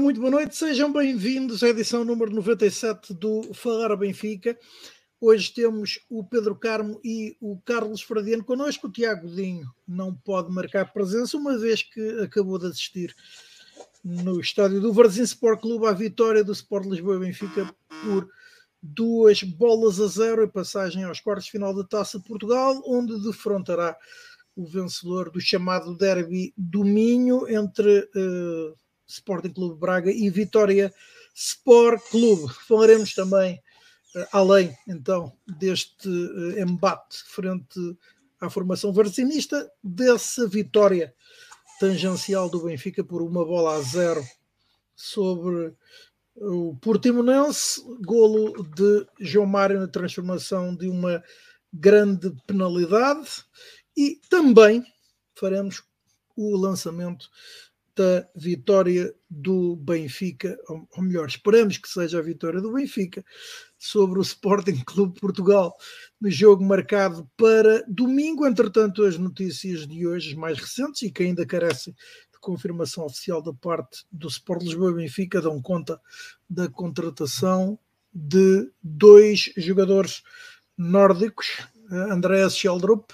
Muito boa noite, sejam bem-vindos à edição número 97 do Falar Benfica. Hoje temos o Pedro Carmo e o Carlos Fradiano connosco. O Tiago Dinho não pode marcar presença, uma vez que acabou de assistir no estádio do Varzim Sport Clube à vitória do Sport Lisboa e Benfica por duas bolas a zero e passagem aos quartos de final da Taça de Portugal, onde defrontará o vencedor do chamado Derby do Minho entre uh, Sporting Clube Braga e Vitória Sport Clube. Falaremos também, uh, além então deste uh, embate frente à formação varzinista, dessa vitória tangencial do Benfica por uma bola a zero sobre o Portimonense, golo de João Mário na transformação de uma grande penalidade e também faremos o lançamento da vitória do Benfica, ou melhor, esperamos que seja a vitória do Benfica sobre o Sporting Clube Portugal no jogo marcado para domingo. Entretanto, as notícias de hoje, mais recentes e que ainda carecem de confirmação oficial da parte do Sport Lisboa Benfica, dão conta da contratação de dois jogadores nórdicos, Andreas Scheldrup,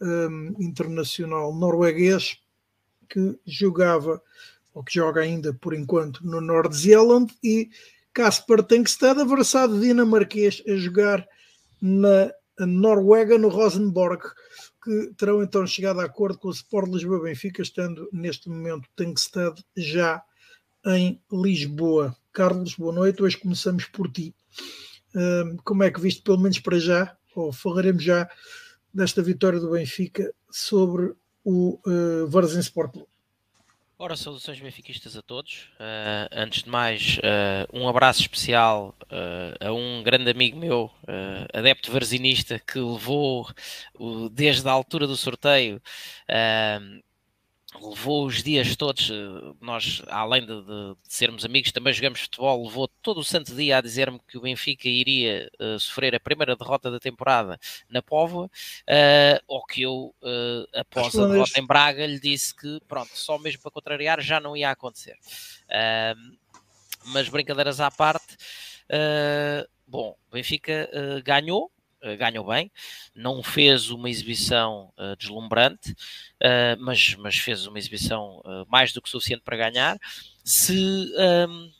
um, internacional norueguês, que jogava, ou que joga ainda por enquanto, no Nord-Zealand, e Casper Tenkstad, versado dinamarquês, a jogar na Noruega, no Rosenborg, que terão então chegado a acordo com o Sport Lisboa Benfica, estando neste momento Tenkstad já em Lisboa. Carlos, boa noite. Hoje começamos por ti. como é que viste, pelo menos para já, ou falaremos já desta vitória do Benfica sobre o uh, Varzim Sport Clube. Ora, saudações benfiquistas a todos. Uh, antes de mais, uh, um abraço especial uh, a um grande amigo meu, adepto varzinista, que levou desde a altura do sorteio levou os dias todos, eh, nós, além de, de, de, sermos amigos, também jogamos futebol, levou todo o santo dia a dizer-me que o Benfica iria uh, sofrer a primeira derrota da temporada na Póvoa, uh, ou que eu, uh, após a derrota em Braga, lhe disse que, pronto, só mesmo para contrariar já não ia acontecer. mas brincadeiras à parte, bom, o Benfica ganhou, ganhou bem, não fez uma exibição uh, deslumbrante, uh, mas, mas fez uma exibição mais do que suficiente para ganhar. Se, um, ehm,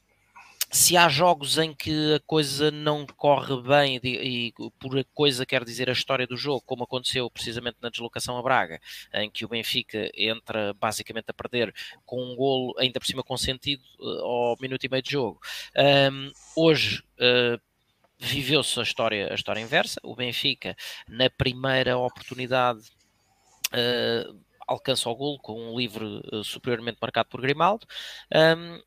se há jogos em que a coisa não corre bem, e, e por coisa quer dizer a história do jogo, como aconteceu precisamente na deslocação a Braga, em que o Benfica entra basicamente a perder com um golo ainda por cima consentido ao minuto e meio de jogo. Um, ehm, hoje, uh, viveu-se a história, a história inversa. O Benfica, na primeira oportunidade, uh, alcança o golo com um livre uh, superiormente marcado por Grimaldo. Um,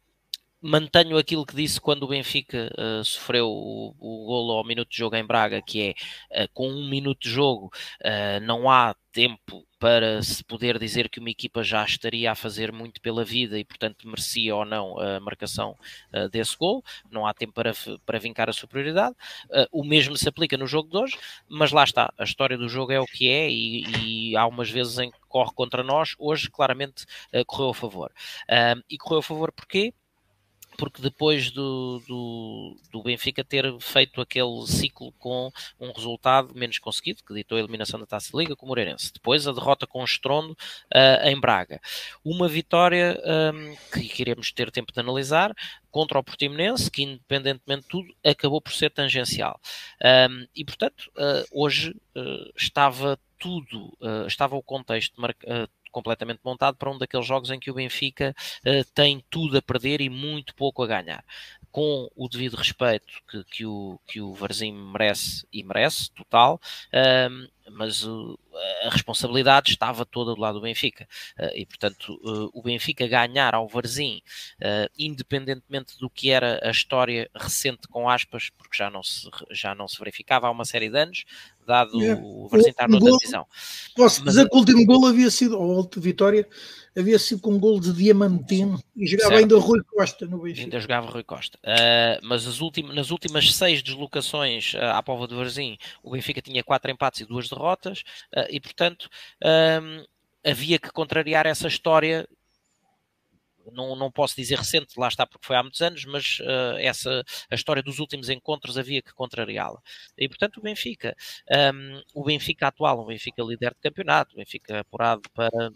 mantenho aquilo que disse quando o Benfica uh, sofreu o, o golo ao minuto de jogo em Braga, que é uh, com um minuto de jogo uh, não há tempo para se poder dizer que uma equipa já estaria a fazer muito pela vida e, portanto, merecia ou não a marcação uh, desse gol. Não há tempo para, para vincar a superioridade. Uh, o mesmo se aplica no jogo de hoje, mas lá está. A história do jogo é o que é e, e há umas vezes em que corre contra nós. Hoje, claramente, uh, correu a favor. e correu a favor porquê? Porque depois do, do, do, Benfica ter feito aquele ciclo com um resultado menos conseguido, que ditou a eliminação da Taça de Liga com o Moreirense. Depois a derrota com o Estrondo uh, em Braga. Uma vitória um, que queremos ter tempo de analisar contra o Portimonense, que independentemente de tudo acabou por ser tangencial. Um, e portanto, uh, hoje uh, estava tudo, estava o contexto marcado completamente montado para um daqueles jogos em que o Benfica uh, tem tudo a perder e muito pouco a ganhar. Com o devido respeito que, que, o, que o Varzim merece e merece, total, uh, mas uh, a responsabilidade estava toda do lado do Benfica. Uh, e, portanto, uh, o Benfica ganhar ao Varzim, independentemente do que era a história recente com aspas, porque já não se, já não se verificava há uma série de anos, dado é. o Varzim estar noutra divisão. Posso mas, dizer que o último gol havia sido, ou a última vitória, havia sido com um gol de Diamantino e jogava certo. ainda Rui Costa no Benfica. Ainda jogava Rui Costa. mas as últimas, nas últimas seis deslocações à Pova do Varzim, o Benfica tinha quatro empates e duas derrotas, e portanto um, havia que contrariar essa história não, não posso dizer recente, lá está porque foi há muitos anos, mas uh, essa, a história dos últimos encontros havia que contrariá-la. E portanto o Benfica, um, o Benfica atual, o Benfica líder de campeonato, o Benfica apurado para,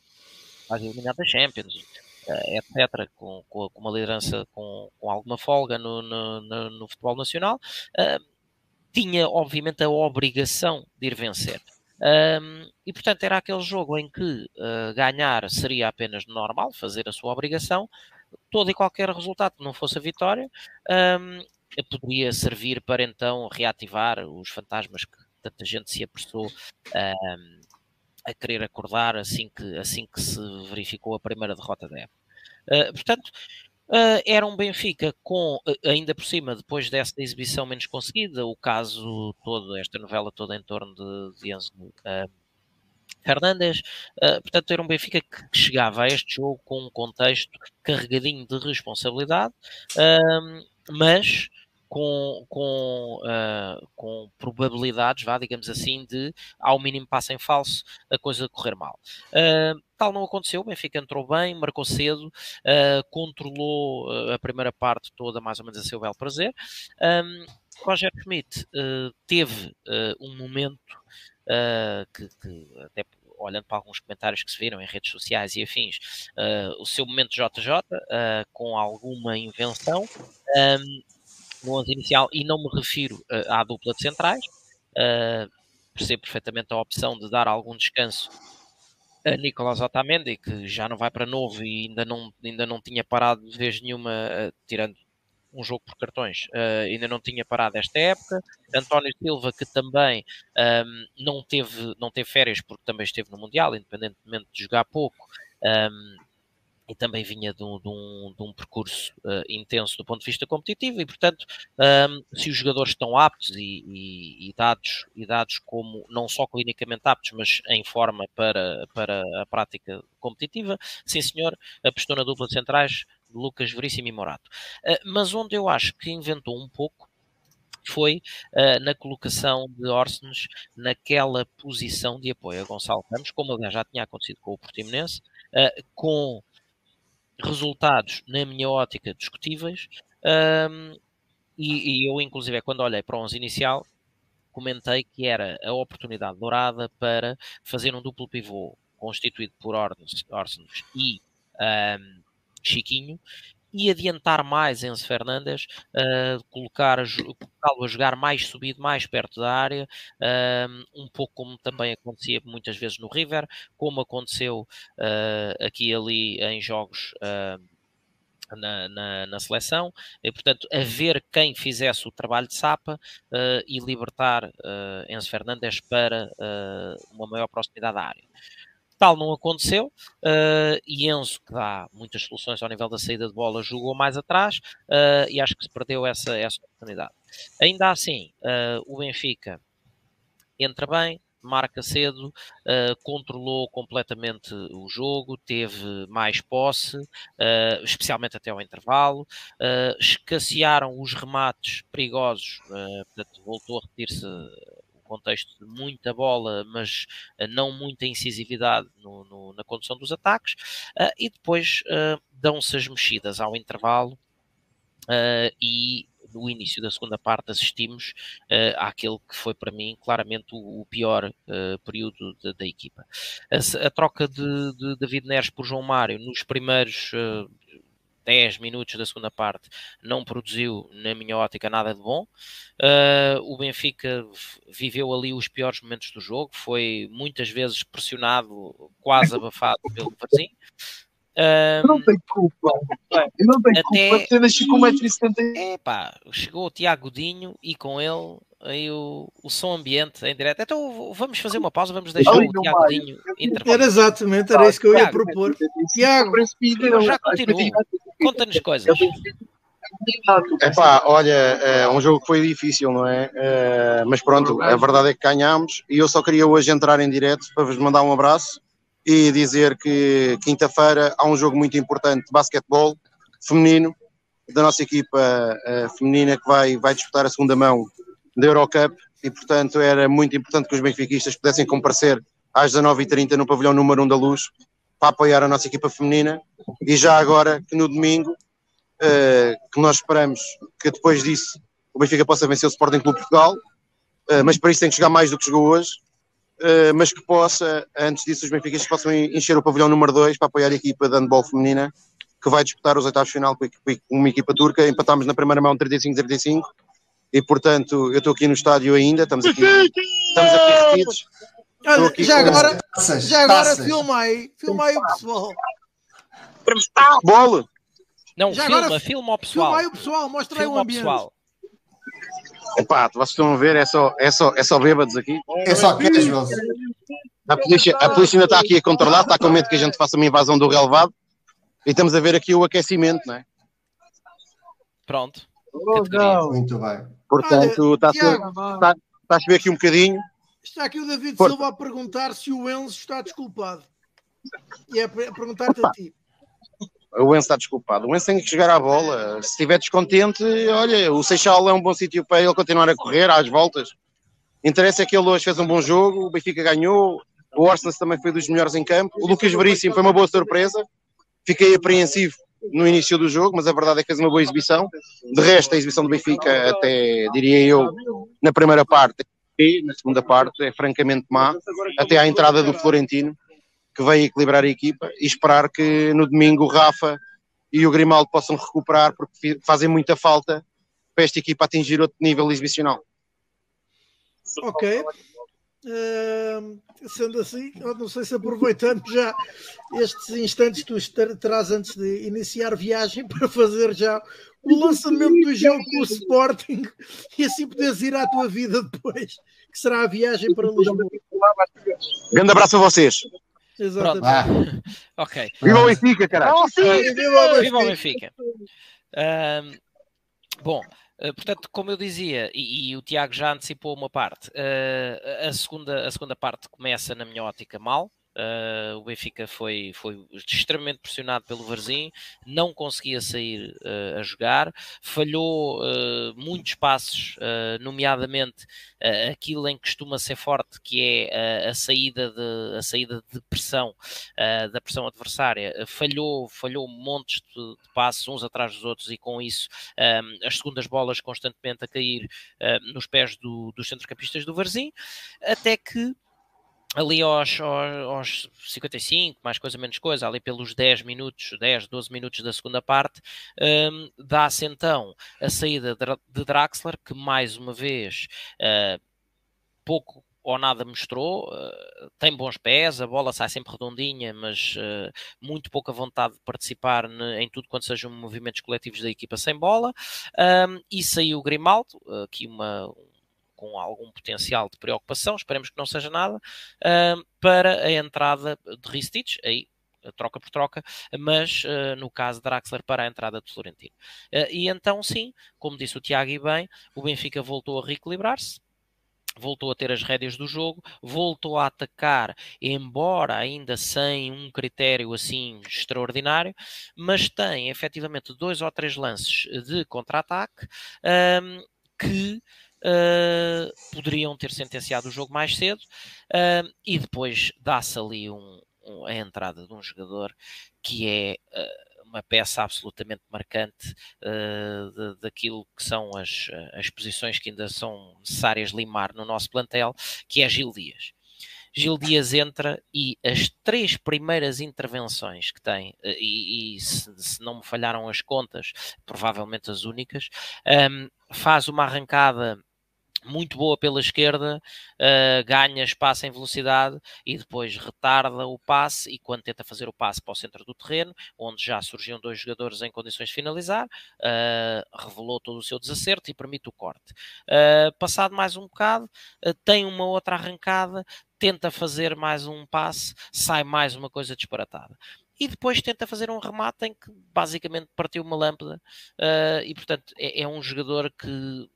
eliminar da Champions, uh, etc., com, com, com, uma liderança com, com alguma folga no, no, no, no futebol nacional, uh, tinha obviamente a obrigação de ir vencer. Um, e portanto era aquele jogo em que uh, ganhar seria apenas normal, fazer a sua obrigação, todo e qualquer resultado que não fosse a vitória um, servir para então reativar os fantasmas que tanta gente se apressou um, a querer acordar assim que, assim que se verificou a primeira derrota da época. Uh, portanto, Uh, era um Benfica com, ainda por cima, depois dessa exibição menos conseguida, o caso todo, esta novela toda em torno de, de Enzo uh, Fernandes, uh, portanto, era um Benfica que chegava a este jogo com um contexto carregadinho de responsabilidade, mas com, com, uh, com probabilidades, vá, digamos assim, de ao mínimo passo em falso a coisa correr mal. Uh, tal não aconteceu, o Benfica entrou bem, marcou cedo, uh, controlou a primeira parte toda mais ou menos a seu belo prazer. Um, Roger Schmidt teve um momento que, que até olhando para alguns comentários que se viram em redes sociais e afins, uh, o seu momento JJ, uh, com alguma invenção, um, no 11 inicial, e não me refiro uh, à dupla de centrais, uh, percebo perfeitamente a opção de dar algum descanso a Nicolás Otamendi, que já não vai para novo e ainda não, ainda não tinha parado de vez nenhuma, uh, tirando um jogo por cartões, uh, ainda não tinha parado esta época. António Silva, que também um, ehm, não, teve, não teve férias, porque também esteve no Mundial, independentemente de jogar pouco. Um, ehm, e também vinha de um, de um, de um percurso uh, intenso do ponto de vista competitivo e, portanto, um, se os jogadores estão aptos e, e, e, dados, e dados como não só clinicamente aptos, mas em forma para, para a prática competitiva, sim senhor, apostou na dupla de centrais Lucas Veríssimo e Morato. Uh, mas onde eu acho que inventou um pouco foi uh, na colocação de Orsens naquela posição de apoio a Gonçalo Ramos, como aliás já tinha acontecido com o Portimonense, uh, com resultados, na minha ótica, discutíveis. Um, e, e, eu, inclusive, quando olhei para o 11 inicial, comentei que era a oportunidade dourada para fazer um duplo pivô constituído por Orsens e um, Chiquinho e adiantar mais Enzo Fernandes, uh, colocar colocá-lo a jogar mais subido, mais perto da área, uh, um pouco como também acontecia muitas vezes no River, como aconteceu uh, aqui e ali em jogos na, na, na, seleção, e portanto haver quem fizesse o trabalho de Sapa e libertar Enzo Fernandes para uma maior proximidade da área. Tal não aconteceu uh, e Enzo, que dá muitas soluções ao nível da saída de bola, jogou mais atrás uh, e acho que se perdeu essa, essa oportunidade. Ainda assim, uh, o Benfica entra bem, marca cedo, uh, controlou completamente o jogo, teve mais posse, uh, especialmente até ao intervalo, uh, escassearam os remates perigosos, portanto, voltou a repetir-se contexto de muita bola, mas uh, não muita incisividade no, no, na condução dos ataques, uh, e depois uh, dão-se as mexidas ao intervalo e no início da segunda parte assistimos uh, àquele que foi para mim claramente o, o pior uh, período de, da equipa. A, a troca de, de, David Neres por João Mário nos primeiros uh, 10 minutos da segunda parte não produziu, na minha ótica, nada de bom. Uh, o Benfica viveu ali os piores momentos do jogo, foi muitas vezes pressionado, quase abafado pelo Varzinho. Um, não tem culpa. Eu não tenho até, culpa. Até nasci com 1,70m. É pá, chegou o Tiago Dinho e com ele aí o, o som ambiente em direto. Então vamos fazer uma pausa, vamos deixar o Tiago Dinho. Era exatamente, era isso que eu ia propor. Tiago, já continuo. Conta-nos coisas. Epá, olha, é um jogo que foi difícil, não é? é? Mas pronto, a verdade é que ganhámos e eu só queria hoje entrar em direto para vos mandar um abraço e dizer que quinta-feira há um jogo muito importante de basquetebol feminino da nossa equipa uh, feminina que vai, vai disputar a segunda mão da Eurocup e, portanto, era muito importante que os benfiquistas pudessem comparecer às 19h30 no pavilhão número 1 da Luz para apoiar a nossa equipa feminina e já agora que no domingo, uh, que nós esperamos que depois disso o Benfica possa vencer o Sporting Clube Portugal, uh, mas para isso tem que jogar mais do que jogou hoje, uh, mas que possa, antes disso, os benfiquistas possam encher o pavilhão número 2 para apoiar a equipa de handball feminina que vai disputar os oitavos final com uma equipa turca. Empatámos na primeira mão 35-35 e, portanto, eu estou aqui no estádio ainda, estamos aqui, estamos aqui retidos. Olha, já agora, já agora filma aí o pessoal. Bola! Não, já filma, agora, filma o pessoal. Filma aí o pessoal, mostra filma aí o ambiente. Pessoal. Epá, vocês estão a ver, é só, é só, é só bêbados aqui. É só casuals. A polícia, a polícia ainda está aqui a controlar, está com medo que a gente faça uma invasão do relevado. E estamos a ver aqui o aquecimento, não é? Pronto. Oh, Muito bem. Portanto, está, está a chover aqui um bocadinho. Está aqui o David Por... Silva a perguntar se o Enzo está desculpado. E é a perguntar-te a ti. O Enzo está desculpado. O Enzo tem que chegar à bola. Se estiver descontente, olha, o Seixal é um bom sítio para ele continuar a correr às voltas. Interessa é que ele hoje fez um bom jogo, o Benfica ganhou, o Orsnes também foi dos melhores em campo, o Lucas Veríssimo foi uma boa surpresa. Fiquei apreensivo no início do jogo, mas a verdade é que fez uma boa exibição. De resto, a exibição do Benfica, até diria eu, na primeira parte, e na segunda parte é francamente má, até à entrada do Florentino, que veio equilibrar a equipa e esperar que no domingo o Rafa e o Grimaldo possam recuperar, porque fazem muita falta para esta equipa atingir outro nível exibicional. Ok. Uh, sendo assim, não sei se aproveitando já estes instantes que tu terás antes de iniciar viagem para fazer já o lançamento do jogo com o Sporting e assim poderes ir à tua vida depois, que será a viagem para Lisboa. Grande abraço a vocês. Exatamente. Ah. ok. Viva o Benfica, caralho. Viva o Benfica. Uh, bom, Uh, portanto, como eu dizia, e, e, o Tiago já antecipou uma parte, uh, a, segunda, a segunda parte começa, na minha ótica, mal. Uh, o Benfica foi, foi extremamente pressionado pelo Varzim, não conseguia sair uh, a jogar, falhou uh, muitos passos, nomeadamente aquilo em que costuma ser forte, que é a, saída de, a saída de pressão, da pressão adversária, falhou, falhou montes de, de, passos uns atrás dos outros e com isso as segundas bolas constantemente a cair nos pés do, dos centrocampistas do Varzim, até que ali aos, aos, 55, mais coisa menos coisa, ali pelos 10 minutos, 10, 12 minutos da segunda parte, um, dá-se então a saída de Draxler, que mais uma vez uh, pouco ou nada mostrou, uh, tem bons pés, a bola sai sempre redondinha, mas uh, muito pouca vontade de participar em tudo quanto sejam movimentos coletivos da equipa sem bola, um, e saiu o Grimaldo, aqui uma, com algum potencial de preocupação, esperemos que não seja nada, para a entrada de Ristich, aí troca por troca, mas uh, no caso de Draxler para a entrada de Florentino. Uh, e então, sim, como disse o Tiago e bem, o Benfica voltou a reequilibrar-se, voltou a ter as rédeas do jogo, voltou a atacar, embora ainda sem um critério assim extraordinário, mas tem efetivamente dois ou três lances de contra-ataque um, que uh, poderiam ter sentenciado o jogo mais cedo uh, e depois dá-se ali um, um, a entrada de um jogador que é uh, uma peça absolutamente marcante uh, daquilo que são as, as posições que ainda são necessárias limar no nosso plantel, que é Gil Dias. Gil Dias entra e as três primeiras intervenções que tem, e, e se, se, não me falharam as contas, provavelmente as únicas, um, faz uma arrancada muito boa pela esquerda, uh, ganha espaço em velocidade e depois retarda o passe e quando tenta fazer o passe para o centro do terreno, onde já surgiam dois jogadores em condições de finalizar, uh, revelou todo o seu desacerto e permite o corte. Uh, passado mais um bocado, tem uma outra arrancada, tenta fazer mais um passe, sai mais uma coisa disparatada e depois tenta fazer um remate em que basicamente partiu uma lâmpada uh, e portanto é, é, um jogador que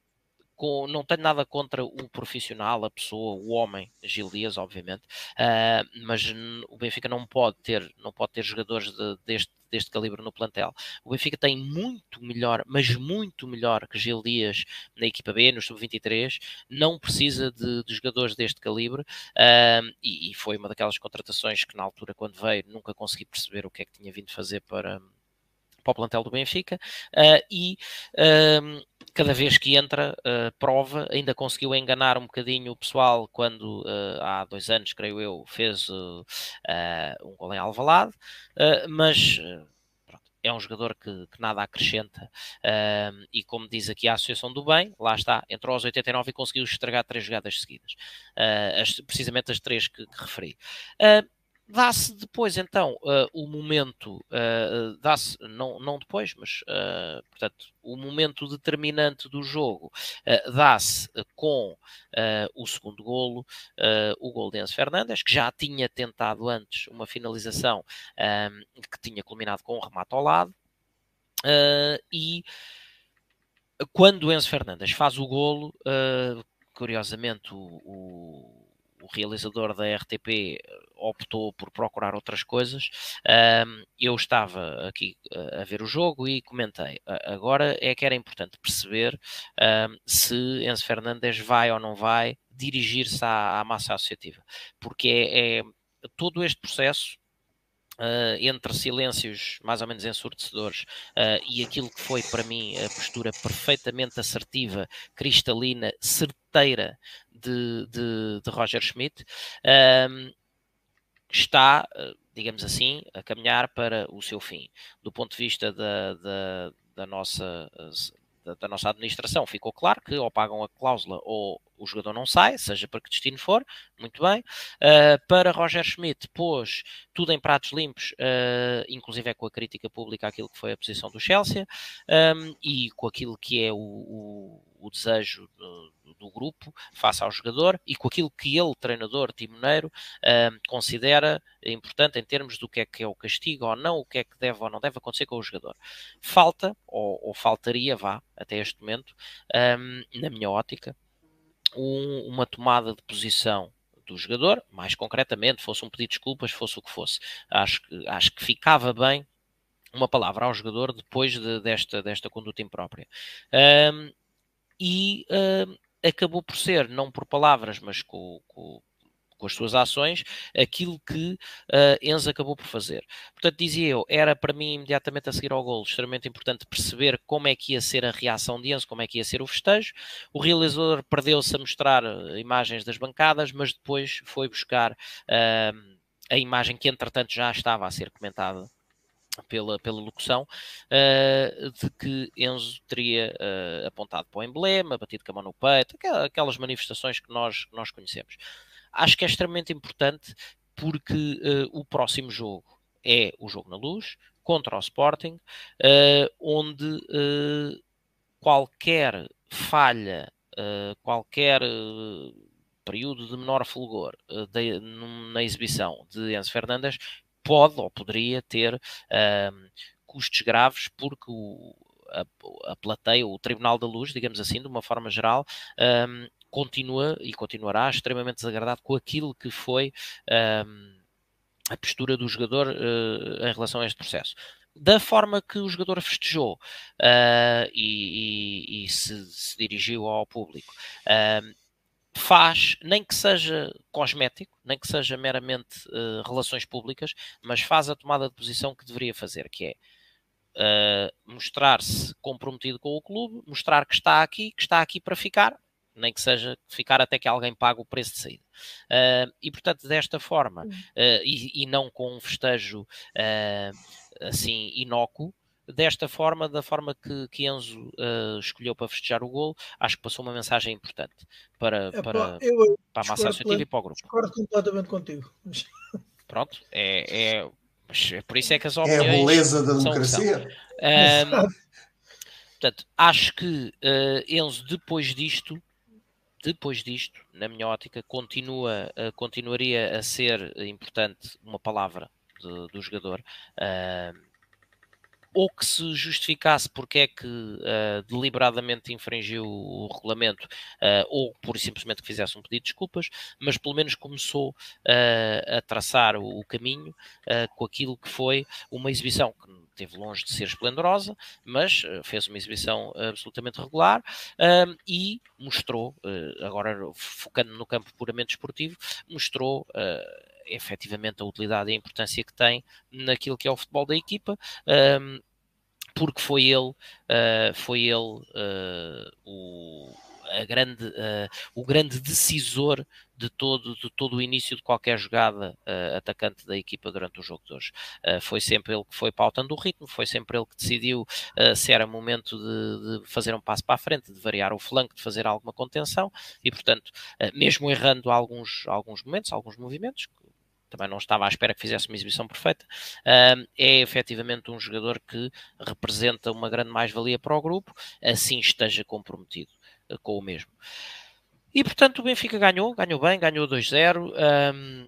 com, não tenho nada contra o profissional, a pessoa, o homem, Gil Dias, obviamente, uh, mas o Benfica não pode ter, não pode ter jogadores de, deste, deste calibre no plantel. O Benfica tem muito melhor, mas muito melhor que Gil Dias na equipa B, no sub-23, não precisa de, de, jogadores deste calibre uh, e, e, foi uma daquelas contratações que na altura, quando veio, nunca consegui perceber o que é que tinha vindo fazer para para o plantel do Benfica uh, e uh, cada vez que entra, uh, prova, ainda conseguiu enganar um bocadinho o pessoal quando há dois anos, creio eu, fez um gol em Alvalade, mas é um jogador que, que nada acrescenta uh, e como diz aqui a Associação do Bem, lá está, entrou aos 89 e conseguiu estragar três jogadas seguidas, uh, as, precisamente as três que, que referi. Uh, Dá-se depois, então, uh, o momento, uh, dá-se, não, não depois, mas, uh, portanto, o momento determinante do jogo dá-se com o segundo golo, o gol de Enzo Fernandes, que já tinha tentado antes uma finalização que tinha culminado com um remate ao lado, e quando Enzo Fernandes faz o golo, curiosamente, o, o o realizador da RTP eh, optou por procurar outras coisas. Eu estava aqui eh, a ver o jogo e comentei. Agora é que era importante perceber se Enzo Fernandes vai ou não vai dirigir-se à, à, massa associativa, porque é, é todo este processo Uh, entre silêncios mais ou menos ensurdecedores uh, e aquilo que foi para mim a postura perfeitamente assertiva, cristalina, certeira de, de, de Roger Schmidt, uh, está, digamos assim, a caminhar para o seu fim. Do ponto de vista da, da, da nossa da, da, nossa administração ficou claro que ou pagam a cláusula ou o jogador não sai, seja para que destino for, muito bem. Uh, para Roger Schmidt, pôs tudo em pratos limpos, uh, inclusive é com a crítica pública aquilo que foi a posição do Chelsea um, e com aquilo que é o, o, o desejo do, do, grupo face ao jogador e com aquilo que ele, treinador, timoneiro, um, considera importante em termos do que é que é o castigo ou não, o que é que deve ou não deve acontecer com o jogador. Falta, ou, ou faltaria, vá, até este momento, um, na minha ótica, um, uma tomada de posição do jogador, mais concretamente, fosse um pedido de desculpas, fosse o que fosse. Acho que, acho que ficava bem uma palavra ao jogador depois de, desta, desta conduta imprópria. Um, e um, acabou por ser, não por palavras, mas com, com, com as suas ações, aquilo que uh, Enzo acabou por fazer. Portanto, dizia eu, era para mim imediatamente a seguir ao golo extremamente importante perceber como é que ia ser a reação de Enzo, como é que ia ser o festejo. O realizador perdeu-se a mostrar eh, imagens das bancadas, mas depois foi buscar uh, a imagem que entretanto já estava a ser comentada pela, pela locução, uh, de que Enzo teria uh, apontado para o emblema, batido com a mão no peito, aquelas manifestações que nós, nós conhecemos. Acho que é extremamente importante porque uh, o próximo jogo é o jogo na luz contra o Sporting, onde qualquer falha, qualquer período de menor fulgor de, na exibição de Enzo Fernandes pode ou poderia ter custos graves porque o, a, a, plateia, o Tribunal da Luz, digamos assim, de uma forma geral, um, continua e continuará extremamente desagradado com aquilo que foi um, a postura do jogador uh, em relação a este processo. Da forma que o jogador festejou uh, e, e, e se, se, dirigiu ao público, uh, faz, nem que seja cosmético, nem que seja meramente relações públicas, mas faz a tomada de posição que deveria fazer, que é Uh, mostrar-se comprometido com o clube, mostrar que está aqui, que está aqui para ficar, nem que seja ficar até que alguém pague o preço de saída. Uh, e portanto, desta forma, uh, e, e, não com um festejo uh, assim inócuo, desta forma, da forma que, que Enzo escolheu para festejar o golo, acho que passou uma mensagem importante para, é, para, eu, para a massa associativa e para o grupo. Concordo completamente contigo. Pronto, é, é, é, por isso é que as opiniões. É a beleza da democracia. portanto, acho que Enzo, depois disto, depois disto, na minha ótica, continua, uh, continuaria a ser importante uma palavra de, do jogador. Uh, ou que se justificasse porque é que uh, deliberadamente infringiu o regulamento, uh, ou por simplesmente que fizesse um pedido de desculpas, mas pelo menos começou uh, a traçar o, o caminho com aquilo que foi uma exibição que esteve longe de ser esplendorosa, mas fez uma exibição absolutamente regular e mostrou, agora focando no campo puramente esportivo, mostrou efetivamente a utilidade e a importância que tem naquilo que é o futebol da equipa. Um, porque foi ele, uh, foi ele uh, o, grande, uh, o grande decisor de todo, de todo o início de qualquer jogada uh, atacante da equipa durante o jogo de hoje. Uh, foi sempre ele que foi pautando o ritmo, foi sempre ele que decidiu se era momento de, de, fazer um passo para a frente, de variar o flanco, de fazer alguma contenção e, portanto, mesmo errando alguns, alguns momentos, alguns movimentos, também não estava à espera que fizesse uma exibição perfeita, uh, é efetivamente um jogador que representa uma grande mais-valia para o grupo, assim esteja comprometido uh, com o mesmo. E portanto o Benfica ganhou, ganhou bem, ganhou 2-0. Um,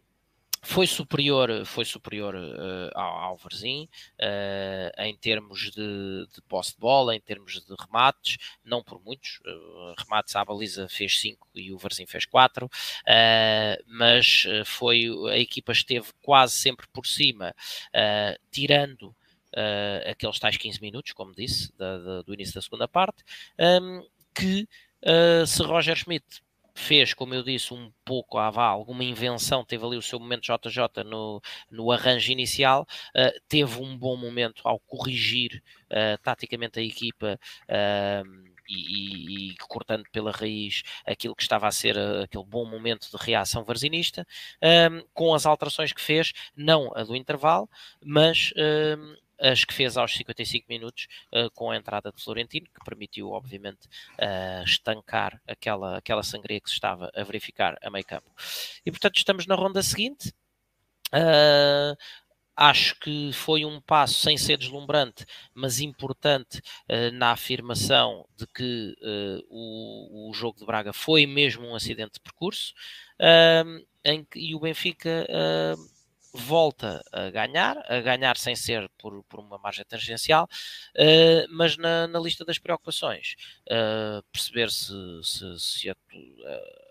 foi superior, foi superior uh, ao, ao Varzim uh, em termos de, de posse de bola, em termos de remates, não por muitos. Uh, remates à baliza fez 5 e o Varzim fez 4, mas foi a equipa esteve quase sempre por cima, tirando aqueles tais 15 minutos, como disse, da, da, do início da segunda parte, um, que se Roger Schmidt fez, como eu disse, um pouco ah, vá, alguma invenção, teve ali o seu momento JJ no, no arranjo inicial, uh, teve um bom momento ao corrigir uh, taticamente a equipa. Uh, e, e, cortando pela raiz aquilo que estava a ser aquele bom momento de reação varzinista, com as alterações que fez, não a do intervalo, mas as que fez aos 55 minutos uh, com a entrada de Florentino, que permitiu, obviamente, uh, estancar aquela, aquela sangria que se estava a verificar a meio campo. E, portanto, estamos na ronda seguinte. Uh, acho que foi um passo sem ser deslumbrante, mas importante na afirmação de que o, o, jogo de Braga foi mesmo um acidente de percurso, em que, e o Benfica volta a ganhar, a ganhar sem ser por, por uma margem tangencial, uh, mas na, na, lista das preocupações, uh, perceber se, se, se a,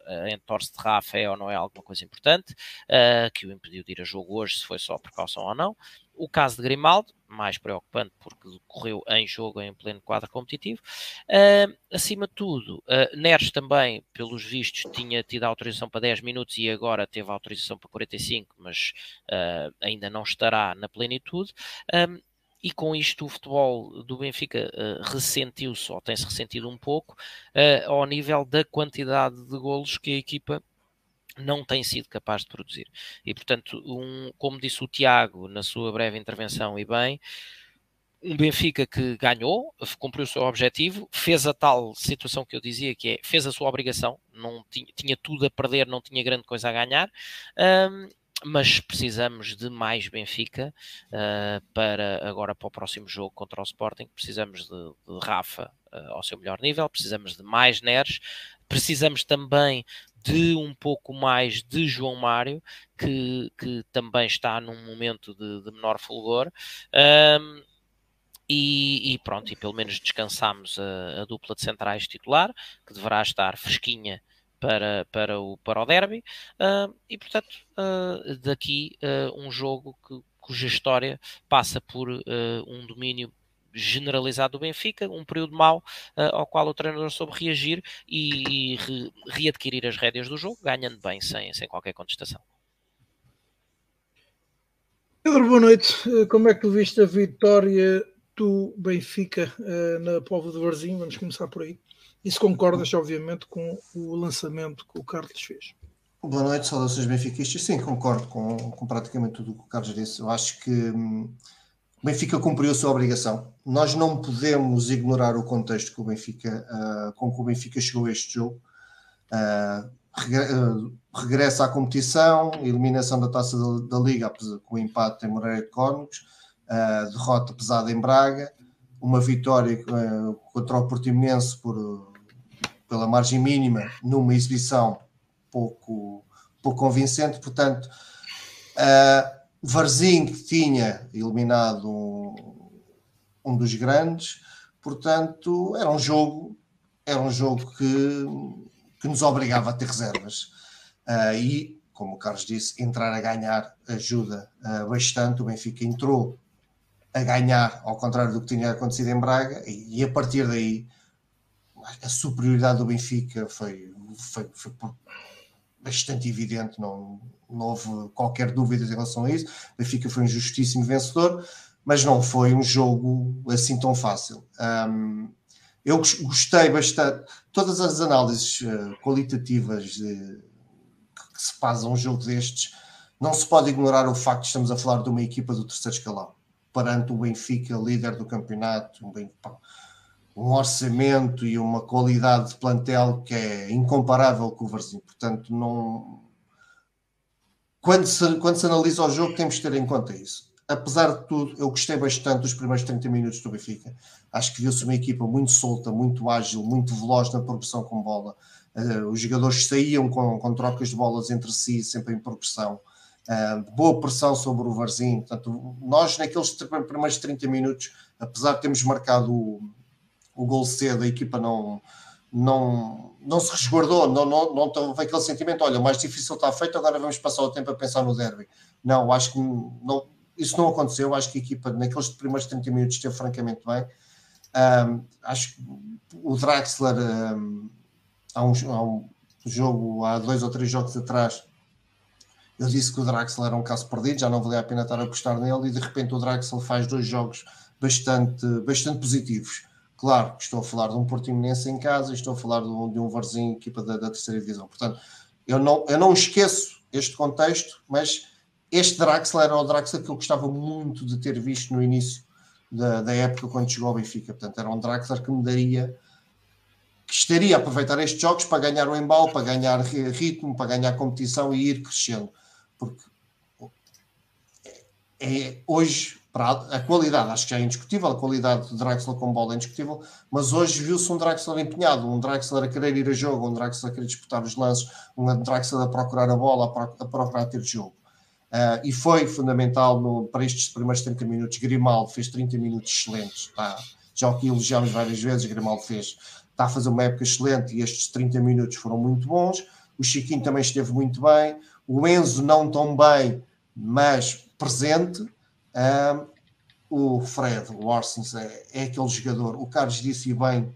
a, entorse de Rafa é ou não é alguma coisa importante, uh, que o impediu de ir a jogo hoje, se foi só precaução ou não, o caso de Grimaldo, mais preocupante porque decorreu em jogo, em pleno quadro competitivo. Uh, acima de tudo, uh, Neres também, pelos vistos, tinha tido autorização para 10 minutos e agora teve autorização para 45, mas uh, ainda não estará na plenitude. Um, e com isto o futebol do Benfica uh, ressentiu-se, ou tem-se ressentido um pouco, uh, ao nível da quantidade de golos que a equipa não tem sido capaz de produzir. E, portanto, um, como disse o Tiago na sua breve intervenção, e bem, um Benfica que ganhou, cumpriu o seu objetivo, fez a tal situação que eu dizia, que é, fez a sua obrigação, não tinha, tinha tudo a perder, não tinha grande coisa a ganhar, um, mas precisamos de mais Benfica uh, para agora para o próximo jogo contra o Sporting, precisamos de, de Rafa ao seu melhor nível, precisamos de mais Neres, precisamos também de um pouco mais de João Mário, que, que também está num momento de, de menor fulgor. Um, e, e, pronto, e pelo menos descansamos a, a, dupla de centrais titular, que deverá estar fresquinha para, para, o, para o derby, uh, e portanto, uh, daqui uh, um jogo que, cuja história passa por um domínio generalizado do Benfica, um período mau uh, ao qual o treinador soube reagir e, e re, readquirir as rédeas do jogo, ganhando bem, sem, sem qualquer contestação. Pedro, boa noite. Eh, como é que tu viste a vitória do Benfica uh, na Povo do Varzim? Vamos começar por aí. E se concordas, obviamente, com o lançamento que o Carlos fez. Boa noite, saudações benfiquistas. Sim, concordo com, com praticamente tudo o que o Carlos disse. Eu acho que hum, o Benfica cumpriu a sua obrigação. Nós não podemos ignorar o contexto que o Benfica, uh, com que o Benfica chegou a este jogo. Uh, regressa à competição, eliminação da taça da, da Liga com o empate em Moreira de Cónegos, uh, derrota pesada em Braga, uma vitória contra o Portimonense por, pela margem mínima numa exibição pouco, pouco convincente. Portanto, uh, Varzim, que tinha eliminado um, um dos grandes, portanto, era um jogo, era um jogo que, que nos obrigava a ter reservas. Uh, e, como o Carlos disse, entrar a ganhar ajuda uh, bastante. O Benfica entrou a ganhar, ao contrário do que tinha acontecido em Braga, e, e a partir daí a superioridade do Benfica foi, foi, foi bastante evidente, não, não houve qualquer dúvida em relação a isso. O Benfica foi um justíssimo vencedor, mas não foi um jogo assim tão fácil. Um, eu gostei bastante, todas as análises uh, qualitativas de, que, se fazem a um jogo destes, não se pode ignorar o facto de estamos a falar de uma equipa do terceiro escalão, perante o Benfica, líder do campeonato, um, um orçamento e uma qualidade de plantel que é incomparável com o Varzim. Portanto, não. Quando se, quando se analisa o jogo, temos de ter em conta isso. Apesar de tudo, eu gostei bastante dos primeiros 30 minutos do Benfica. Acho que viu-se uma equipa muito solta, muito ágil, muito veloz na progressão com bola. Uh, os jogadores saíam com, com, trocas de bolas entre si, sempre em progressão. Uh, boa pressão sobre o Varzim. Portanto, nós, naqueles primeiros 30 minutos, apesar de termos marcado o, o gol cedo, a equipa não, não, não se resguardou, não, não, não teve aquele sentimento, olha, o mais difícil está feito, agora vamos passar o tempo a pensar no derby. Não, acho que não, isso não aconteceu, acho que a equipa naqueles primeiros 30 minutos esteve francamente bem. Um, acho que o Draxler um, há, um, há um jogo, há dois ou três jogos atrás, eu disse que o Draxler era um caso perdido, já não valia a pena estar a apostar nele, e de repente o Draxler faz dois jogos bastante, bastante positivos. Claro, estou a falar de um Portimonense em casa, estou a falar de um, de um Varzinho, equipa da, da, terceira divisão. Portanto, eu não, eu não esqueço este contexto, mas este Draxler era o Draxler que eu gostava muito de ter visto no início da, da época quando chegou ao Benfica. Portanto, era um Draxler que me daria que estaria a aproveitar estes jogos para ganhar o embalo, para ganhar ritmo, para ganhar competição e ir crescendo. Porque é, é hoje para a qualidade, acho que já é indiscutível, a qualidade do Draxler com bola é indiscutível, mas hoje viu-se um Draxler empenhado, um Draxler a querer ir a jogo, um Draxler a querer disputar os lances, um Draxler a procurar a bola, a, procurar ter jogo. Uh, e foi fundamental no, para estes primeiros 30 minutos. Grimaldo fez 30 minutos excelentes, tá? já o que elogiámos várias vezes, Grimaldo fez, está a fazer uma época excelente e estes 30 minutos foram muito bons. O Chiquinho também esteve muito bem, o Enzo não tão bem, mas presente um, o Fred, o Orsens, é, é, aquele jogador. O Carlos disse bem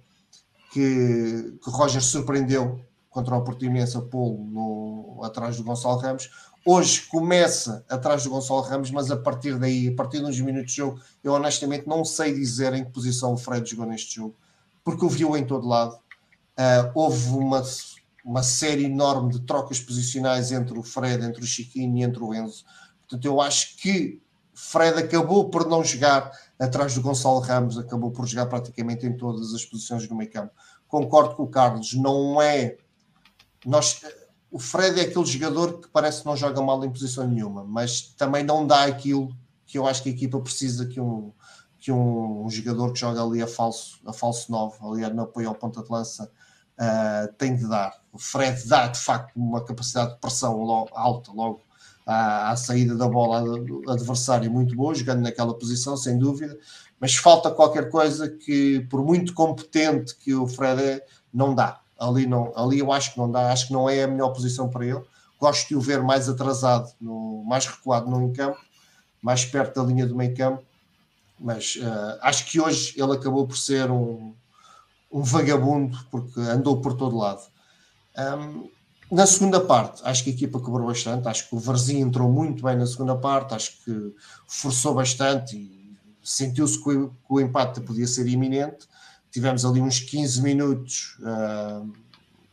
que, que Roger surpreendeu contra o Portimonense a pô-lo atrás do Gonçalo Ramos. Hoje começa atrás do Gonçalo Ramos, mas a partir daí, a partir de uns minutos de jogo, eu honestamente não sei dizer em que posição o Fred jogou neste jogo, porque o viu em todo lado. Uh, houve uma, uma série enorme de trocas posicionais entre o Fred, entre o Chiquinho e entre o Enzo. Portanto, eu acho que Fred acabou por não jogar atrás do Gonçalo Ramos, acabou por jogar praticamente em todas as posições do meio campo. Concordo com o Carlos, não é. Nós, o Fred é aquele jogador que parece que não joga mal em posição nenhuma, mas também não dá aquilo que eu acho que a equipa precisa que um, que um, um jogador que joga ali a falso, a falso 9, ali no apoio ao ponta de lança, uh, tem de dar. O Fred dá de facto uma capacidade de pressão alta logo à, à saída da bola do adversário muito boa, jogando naquela posição, sem dúvida, mas falta qualquer coisa que, por muito competente que o Fred é, não dá. Ali, não, ali eu acho que não dá, acho que não é a melhor posição para ele. Gosto de o ver mais atrasado, no, mais recuado no campo, mais perto da linha do meio campo, mas uh, acho que hoje ele acabou por ser um, um vagabundo, porque andou por todo lado. Um, na segunda parte, acho que a equipa cobrou bastante. Acho que o Varzinho entrou muito bem na segunda parte. Acho que forçou bastante e sentiu-se que, que, o empate podia ser iminente. Tivemos ali uns 15 minutos uh,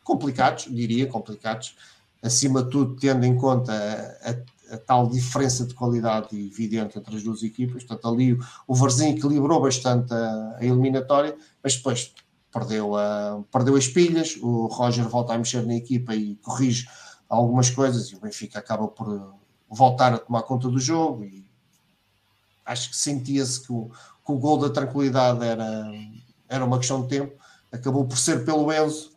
complicados, diria, complicados. Acima de tudo, tendo em conta a, a, a, tal diferença de qualidade evidente entre as duas equipas. Portanto, ali o, o Varzinho equilibrou bastante a, a eliminatória, mas depois perdeu, a, perdeu as pilhas, o Roger volta a mexer na equipa e corrige algumas coisas e o Benfica acaba por voltar a tomar conta do jogo e acho que sentia-se que o, que o gol da tranquilidade era, era uma questão de tempo, acabou por ser pelo Enzo,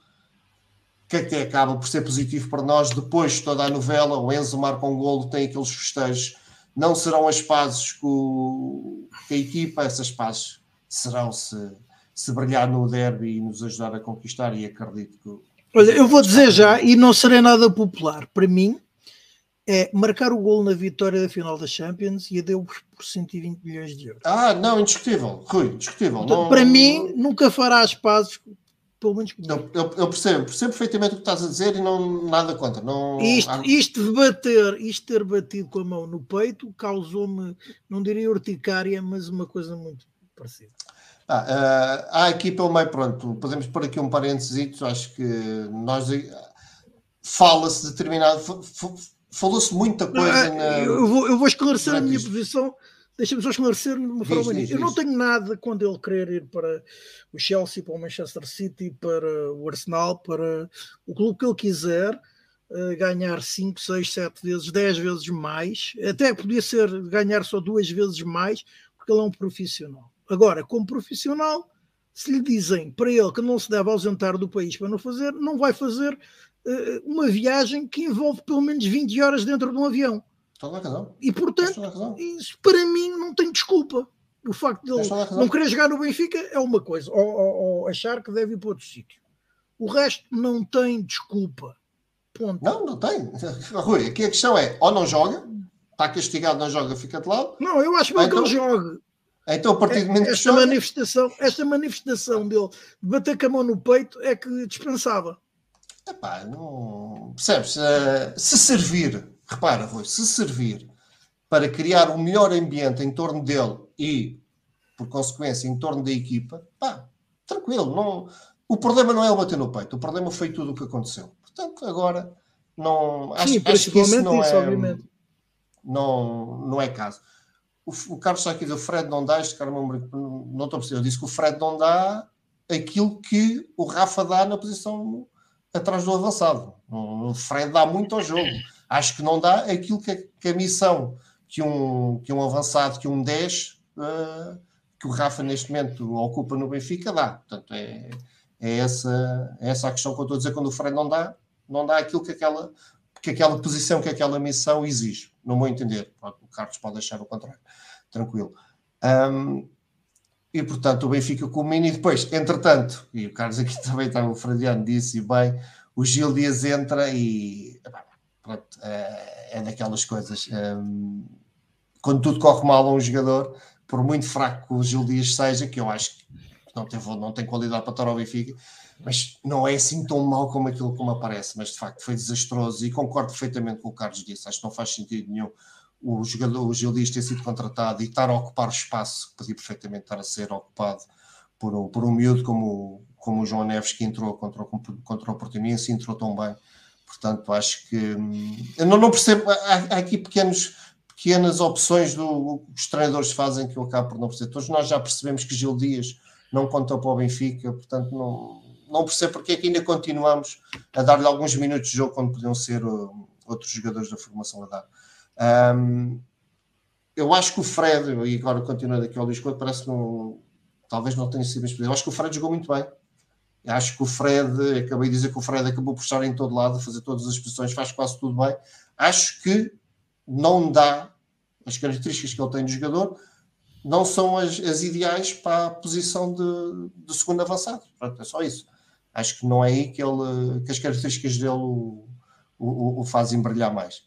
que até acaba por ser positivo para nós, depois de toda a novela, o Enzo marca um golo, tem aqueles festejos, não serão as pazes com a equipa, essas pazes serão se, se brilhar no derby e nos ajudar a conquistar. E acredito que. Olha, eu vou dizer já, e não serei nada popular, para mim, é marcar o gol na vitória da final da Champions e a deu por 120 milhões de euros. Ah, não, indiscutível, Rui, indiscutível. Então, não, para mim, nunca fará as pazes pelo menos eu, eu, eu, percebo, percebo perfeitamente o que estás a dizer e não nada contra. Não, isto, isto de bater, isto ter batido com a mão no peito causou-me, não diria urticária, mas uma coisa muito parecida. Ah, uh, há aqui pelo meio, pronto, podemos pôr aqui um parênteses, acho que nós fala-se determinado, falou-se muita coisa. Ah, na, eu, vou, eu vou esclarecer a minha posição Deixa-me só esclarecer de uma forma diz, diz, Eu não tenho nada quando ele querer ir para o Chelsea, para o Manchester City, para o Arsenal, para o clube que ele quiser, uh, ganhar 5, 6, 7 vezes, 10 vezes mais. Até podia ser ganhar só duas vezes mais, porque ele é um profissional. Agora, como profissional, se lhe dizem para ele que não se deve ausentar do país para não fazer, não vai fazer uh, uma viagem que envolve pelo menos 20 horas dentro de um avião. E portanto, isso para mim não tem desculpa. O facto de ele não querer jogar no Benfica é uma coisa, ou, ou, ou, achar que deve ir para outro sítio. O resto não tem desculpa. Ponto. Não, não tem. Rui, aqui a questão é: ou não joga, está castigado, não joga, fica de lado. Não, eu acho bem então, que ele então- jogue. Então, a partir do momento esta que manifestação, esta manifestação dele de bater com a mão no peito é que dispensava. Epá, não percebes? Uh, se servir repara, Rui, se servir para criar um melhor ambiente em torno dele e, por consequência, em torno da equipa, pá, tranquilo. Não, o problema não é o bater no peito, o problema foi tudo o que aconteceu. Portanto, agora não acho, Sim, acho que isso não isso, é obviamente. não, não é caso. O, o Carlos está aqui do Fred não dá, este cara não, não estou a perceber. Eu disse que o Fred não dá aquilo que o Rafa dá na posição atrás do avançado. O Fred dá muito ao jogo acho que não dá aquilo que a, que a missão que um, que um avançado, que um 10, uh, eh, que o Rafa neste momento ocupa no Benfica, dá. Portanto, é, é, essa, é essa a questão que eu estou a dizer quando o Fred não dá, não dá aquilo que aquela, que aquela posição, que aquela missão exige, no meu entender. O Carlos pode achar o contrário, tranquilo. Um, e portanto o Benfica culmina e depois, entretanto, e o Carlos aqui também está, o Fradiano disse bem, o Gil Dias entra e pronto, é, é daquelas coisas. Um, quando tudo corre mal a um jogador, por muito fraco que o Gil Dias seja, que eu acho que não tem, não tem qualidade para estar ao Benfica, mas não é assim tão mal como aquilo como aparece, mas de facto foi desastroso e concordo perfeitamente com o Carlos disse, acho que não faz sentido nenhum o jogador, o Gil ter sido contratado e estar a ocupar o espaço que podia perfeitamente estar a ser ocupado por um, por um miúdo como, como o João Neves que entrou contra o, contra o Portimonense e entrou tão bem Portanto, acho que hum, não, não percebo. Há, há, aqui pequenos, pequenas opções do, que os treinadores fazem que eu acabo por não perceber. Todos nós já percebemos que Gil Dias não conta para o Benfica, portanto, não, não percebo porque é que ainda continuamos a dar-lhe alguns minutos de jogo quando podiam ser uh, outros jogadores da formação a dar. Um, eu acho que o Fred, e agora continuando aqui ao Luís Couto, parece que não, talvez não tenha sido bem Eu acho que o Fred jogou muito bem. Acho que o Fred, acabei de dizer que o Fred acabou por estar em todo lado, fazer todas as posições, faz quase tudo bem. Acho que não dá as características que ele tem de jogador, não são as, as ideais para a posição de, de, segundo avançado. Pronto, é só isso. Acho que não é aí que, ele, que as características dele o, o, o fazem brilhar mais.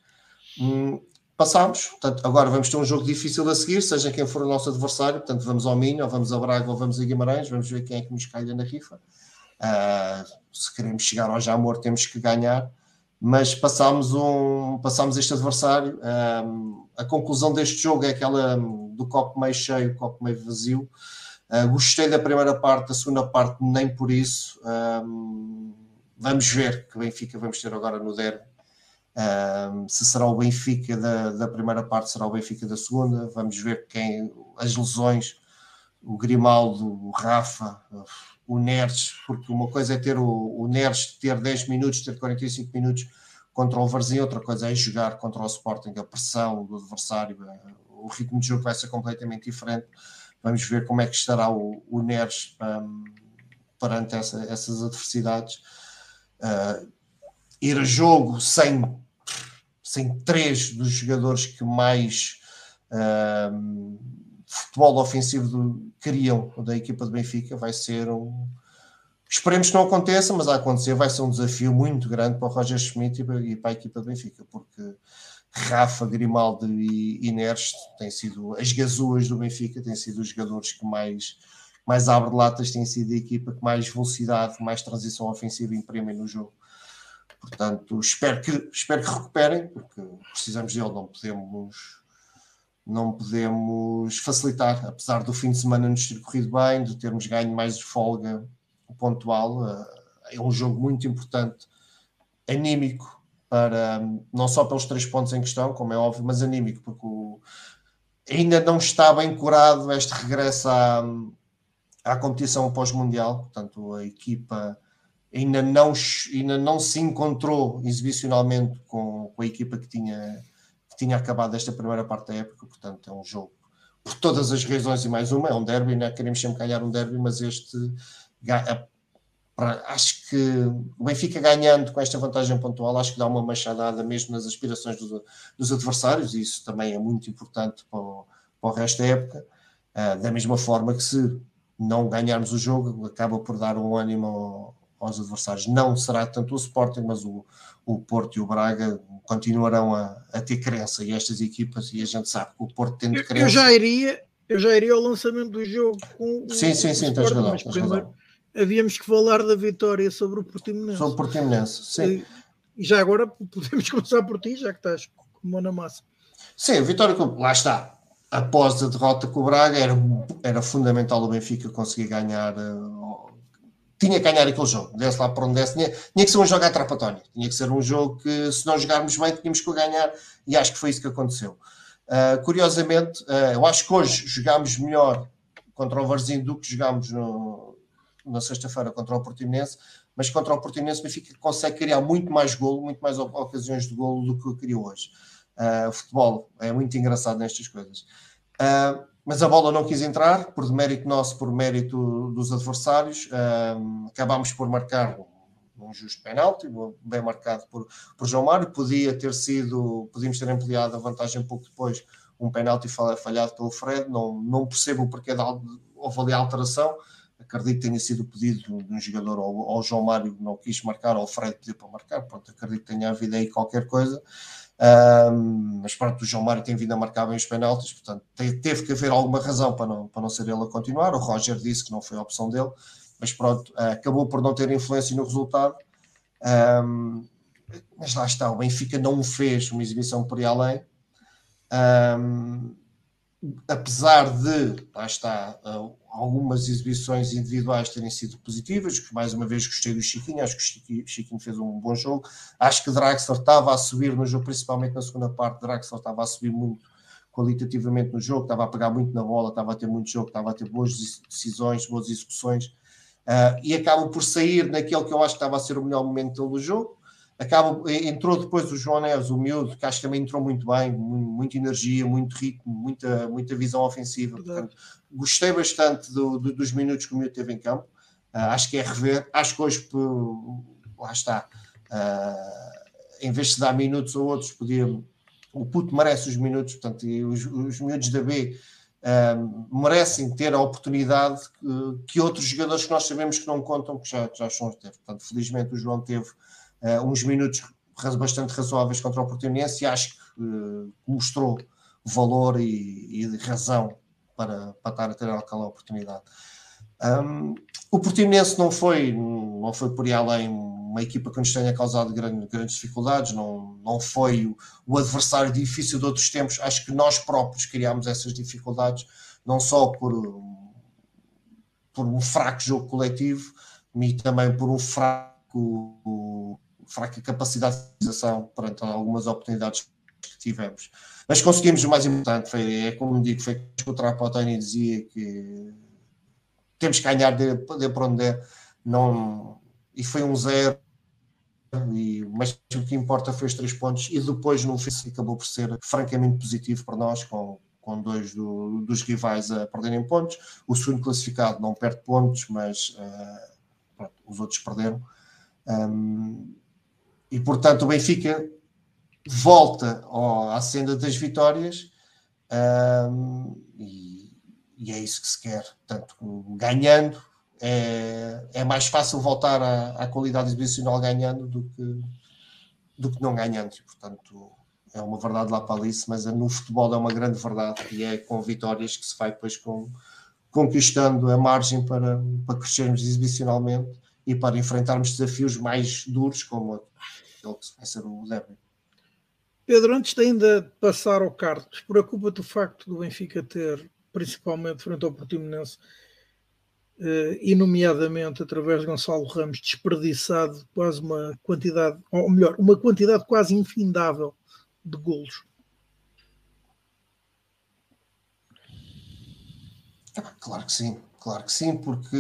Hum, passámos, portanto, agora vamos ter um jogo difícil a seguir, seja quem for o nosso adversário, portanto, vamos ao Minho, ou vamos a Braga, ou vamos a Guimarães, vamos ver quem é que nos calha na rifa. Uh, se queremos chegar ao Jamor, temos que ganhar. Mas passámos, um, passámos este adversário. Um, a conclusão deste jogo é aquela do copo meio cheio, copo meio vazio. Uh, gostei da primeira parte, da segunda parte, nem por isso. Um, vamos ver que Benfica vamos ter agora no derby. Um, se será o Benfica da, da, primeira parte, será o Benfica da segunda. Vamos ver quem as lesões, o Grimaldo, o Rafa, o Neres, porque uma coisa é ter o, o Neres ter 10 minutos, ter 45 minutos contra o Varzim, outra coisa é jogar contra o Sporting, a pressão do adversário, eh, o ritmo de jogo vai ser completamente diferente. Vamos ver como é que estará o, o Neres um, perante essa, essas adversidades. Uh, ir a jogo sem, sem três dos jogadores que mais. Uh, futebol ofensivo do, criam da equipa do Benfica vai ser um. Esperemos que não aconteça, mas a acontecer vai ser um desafio muito grande para o Roger Schmidt e para a equipa do Benfica, porque Rafa, Grimaldo e Inês têm sido as gazuas do Benfica, têm sido os jogadores que mais, mais abre latas, têm sido a equipa que mais velocidade, mais transição ofensiva imprimem no jogo. Portanto, espero que, espero que recuperem, porque precisamos dele, não podemos não podemos facilitar, apesar do fim de semana nos ter corrido bem, de termos ganho mais folga pontual, eh, é um jogo muito importante, anímico, para não só pelos três pontos em questão, como é óbvio, mas anímico, porque o, ainda não está bem curado este regresso à, à competição pós-mundial, portanto a equipa ainda não, ainda não se encontrou exibicionalmente com, com a equipa que tinha tinha acabado esta primeira parte da época, portanto é um jogo por todas as razões e mais uma, é um derby, né? queremos sempre ganhar um derby, mas este acho que o Benfica ganhando com esta vantagem pontual, acho que dá uma machadada mesmo nas aspirações dos, dos adversários, e isso também é muito importante para o, para o resto da época. Uh, da mesma forma que se não ganharmos o jogo, acaba por dar um ânimo aos adversários. Não será tanto o Sporting, mas o, o Porto e o Braga continuarão a, a, ter crença e estas equipas, e a gente sabe que o Porto tendo crença. Eu já iria, eu já iria ao lançamento do jogo com sim, o, sim, sim, Sporting, razão, mas primeiro havíamos que falar da vitória sobre o Portimonense. Sobre o Portimonense, sim. E já agora podemos começar por ti, já que estás com mão na massa. Sim, a vitória, lá está. Após a derrota com o Braga, era, era fundamental o Benfica conseguir ganhar uh, tinha que ganhar aquele jogo, desse lá para onde desse, tinha, tinha que ser um jogo atrapatório, tinha que ser um jogo que se nós jogarmos bem tínhamos que ganhar e acho que foi isso que aconteceu. Uh, curiosamente, uh, eu acho que hoje jogámos melhor contra o Varzim do que jogámos no, na sexta-feira contra o Portimonense, mas contra o Portimonense o Benfica consegue criar muito mais golo, muito mais ocasiões de golo do que criou hoje. Uh, o futebol é muito engraçado nestas coisas. Uh, mas a bola não quis entrar, por mérito nosso, por mérito dos adversários. Um, acabámos por marcar um, justo penalti, bem marcado por, por João Mário. Podia ter sido, podíamos ter ampliado a vantagem pouco depois, um penalti falhado pelo Fred. Não, não percebo o porquê de, houve ali a alteração. Acredito que tenha sido pedido de um jogador ao, ao João Mário não quis marcar, ou o Fred pediu para marcar. Pronto, acredito que tenha havido aí qualquer coisa. Um, mas pronto, o João Mário tem vindo a marcar bem os penaltis, portanto teve que haver alguma razão para não, para não ser ele a continuar. O Roger disse que não foi a opção dele, mas pronto, uh, acabou por não ter influência no resultado. Um, mas lá está, o Benfica não fez uma exibição por aí além. Um, apesar de, lá está, uh, algumas exibições individuais terem sido positivas, que mais uma vez gostei do Chiquinho, acho que o Chiquinho fez um bom jogo, acho que Draxler estava a subir no jogo, principalmente na segunda parte, Draxler estava a subir muito qualitativamente no jogo, estava a pegar muito na bola, estava a ter muito jogo, estava a ter boas decisões, boas execuções, uh, e acaba por sair naquele que eu acho que estava a ser o melhor momento do jogo, acaba, entrou depois o João Neves, o miúdo, que acho que também entrou muito bem, muita energia, muito ritmo, muita, muita visão ofensiva. Portanto, gostei bastante do, do, dos minutos que o miúdo teve em campo. Uh, acho que é rever. Acho que hoje, lá está, uh, em vez de dar minutos a outros, podia. O puto merece os minutos, portanto, e os, os miúdos da B. Uh, merecem ter a oportunidade que, que, outros jogadores que nós sabemos que não contam, que já, já são teve. Portanto, felizmente o João teve uh, uns minutos bastante razoáveis contra o Portimonense e acho que uh, mostrou valor e, e, razão para, para estar a ter aquela oportunidade. Um, o Portimonense não foi, não foi por aí além uma equipa que nos tenha causado grande, grandes dificuldades, não, não foi o, o, adversário difícil de outros tempos. Acho que nós próprios criámos essas dificuldades, não só por, por um fraco jogo coletivo, e também por um fraco fraca capacidade de realização perante algumas oportunidades que tivemos. Mas conseguimos o mais importante, foi, é como digo, foi que o Trapotani dizia que temos que ganhar de, de para onde é, não, e foi um zero, e, mas o que importa foi os três pontos, e depois no fim acabou por ser francamente positivo para nós, com, com dois do, dos rivais a perderem pontos, o segundo classificado não perde pontos, mas uh, pronto, os outros perderam. Um, e portanto o Benfica volta ao, à senda das vitórias um, e, e é isso que se quer. Portanto, ganhando, é, é mais fácil voltar à, à qualidade exibicional ganhando do que, do que não ganhando. E, portanto, é uma verdade lá para Alice, mas no futebol é uma grande verdade e é com vitórias que se vai depois com, conquistando a margem para, para crescermos exibicionalmente e para enfrentarmos desafios mais duros como que vai ser o. Pedro, antes de ainda passar ao Carlos, preocupa-te o facto do Benfica ter, principalmente frente ao Portimonense, eh, e nomeadamente através de Gonçalo Ramos, desperdiçado quase uma quantidade, ou melhor, uma quantidade quase infindável de golos. Claro que sim, claro que sim, porque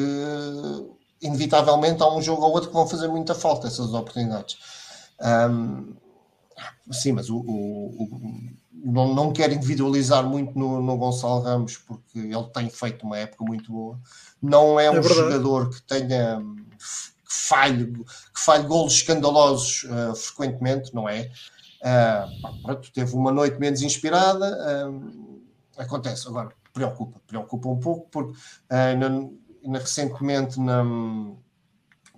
inevitavelmente há um jogo ou outro que vão fazer muita falta essas oportunidades. Um, sim, mas o, o, o, não, não quero individualizar muito no, no, Gonçalo Ramos, porque ele tem feito uma época muito boa. Não é, é um jogador que tenha que falhe, que falhe golos escandalosos uh, frequentemente, não é? Uh, pronto, teve uma noite menos inspirada, uh, acontece. Agora, preocupa, preocupa um pouco, porque na, na, recentemente na,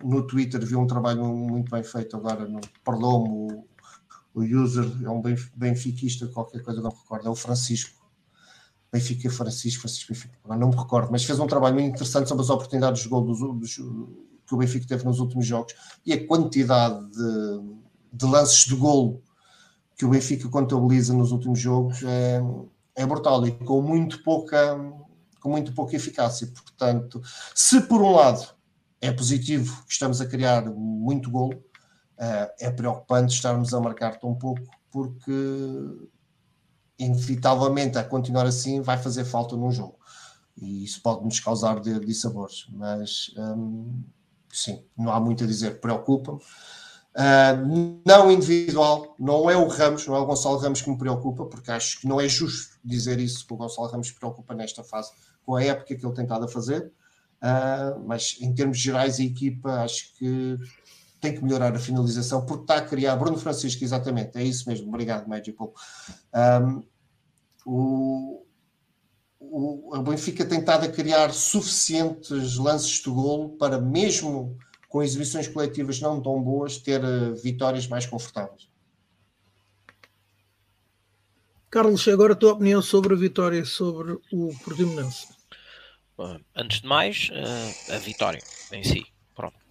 no Twitter vi um trabalho muito bem feito agora, perdoa-me o, o user, é um benfiquista, qualquer coisa, não me recordo, é o Francisco. Benfica Francisco, Francisco Benfica, não me recordo, mas fez um trabalho muito interessante sobre as oportunidades de gol dos, dos, que o Benfica teve nos últimos jogos e a quantidade de, de lances de golo que o Benfica contabiliza nos últimos jogos é, é brutal e com muito pouca com muito pouca eficácia. Portanto, se por um lado é positivo que estamos a criar muito golo, uh, é preocupante estarmos a marcar tão pouco, porque inevitavelmente a continuar assim vai fazer falta num jogo. E isso pode nos causar de, de sabores. Mas um, sim, não há muito a dizer, preocupa-me. Uh, não individual, não é o Ramos, não é o Gonçalo Ramos que me preocupa, porque acho que não é justo dizer isso que o Gonçalo Ramos preocupa nesta fase, com a época que ele tem estado a fazer. Uh, mas em termos gerais, a equipa acho que tem que melhorar a finalização, porque está a criar. Bruno Francisco, exatamente, é isso mesmo. Obrigado, Magical. Um, o, o, a Benfica tem estado a criar suficientes lances de golo para mesmo com exibições coletivas não tão boas, ter uh, vitórias mais confortáveis. Carlos, agora a tua opinião sobre a vitória sobre o Portimonense. Antes de mais, uh, a vitória em si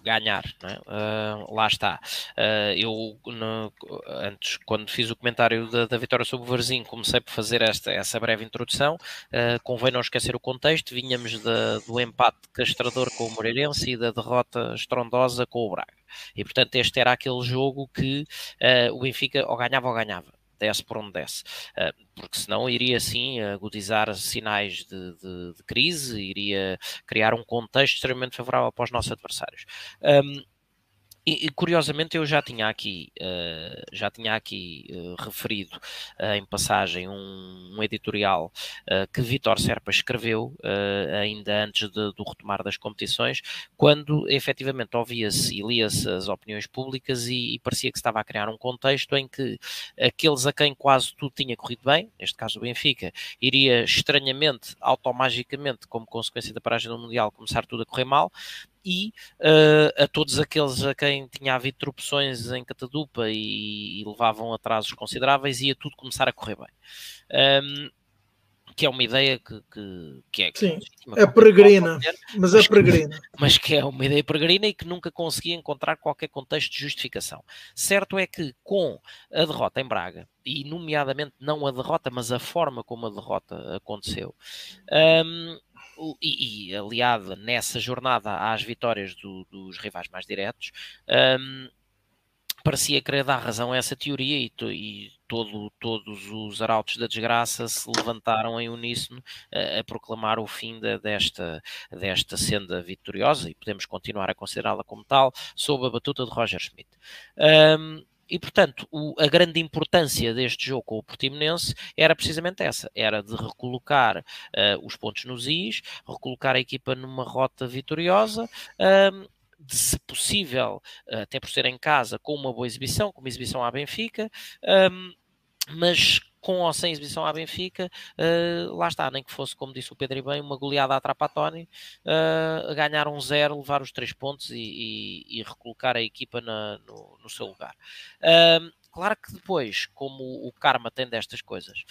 ganhar, é? uh, lá está. Uh, eu, no, antes, quando fiz o comentário da, da vitória sobre o Varzim, comecei por fazer esta, essa breve introdução. Uh, convém não esquecer o contexto: vinhamos do empate castrador com o Moreirense e da derrota estrondosa com o Braga. E portanto, este era aquele jogo que o Benfica ou ganhava ou ganhava desce por onde desce, uh, porque senão iria sim agudizar sinais de, de, de, crise, iria criar um contexto extremamente favorável para os nossos adversários. E, curiosamente eu já tinha aqui, uh, já tinha aqui uh, referido uh, em passagem um, um editorial que Vitor Serpa escreveu ainda antes de, do retomar das competições, quando efetivamente ouvia-se e lia-se as opiniões públicas e, e, parecia que estava a criar um contexto em que aqueles a quem quase tudo tinha corrido bem, neste caso o Benfica, iria estranhamente, automagicamente, como consequência da paragem do Mundial, começar tudo a correr mal, e uh, a todos aqueles a quem tinha havido tropeções em Catadupa e, e levavam atrasos consideráveis, ia tudo começar a correr bem. Um, que é uma ideia que, que, que é, Sim, é peregrina, mas, é peregrina. Mas que é uma ideia peregrina e que nunca conseguia encontrar qualquer contexto de justificação. Certo é que com a derrota em Braga, e nomeadamente não a derrota, mas a forma como a derrota aconteceu, um, e, e aliada nessa jornada às vitórias do, dos rivais mais diretos, um, parecia querer dar razão a essa teoria e, e todo, todos os arautos da desgraça se levantaram em uníssono a, a proclamar o fim de, desta, desta senda vitoriosa e podemos continuar a considerá-la como tal sob a batuta de Roger Schmidt. Um, e, portanto, o, a grande importância deste jogo com o Portimonense era precisamente essa: era de recolocar uh, os pontos nos is, recolocar a equipa numa rota vitoriosa. Um, de, se possível, até por ser em casa, com uma boa exibição, com uma exibição à Benfica, um, mas com ou sem exibição à Benfica, uh, lá está, nem que fosse, como disse o Pedro e bem, uma goleada à Trapatoni, uh, ganhar um zero, levar os três pontos e, e, e recolocar a equipa na, no, no, seu lugar. Uh, claro que depois, como o karma tem destas coisas,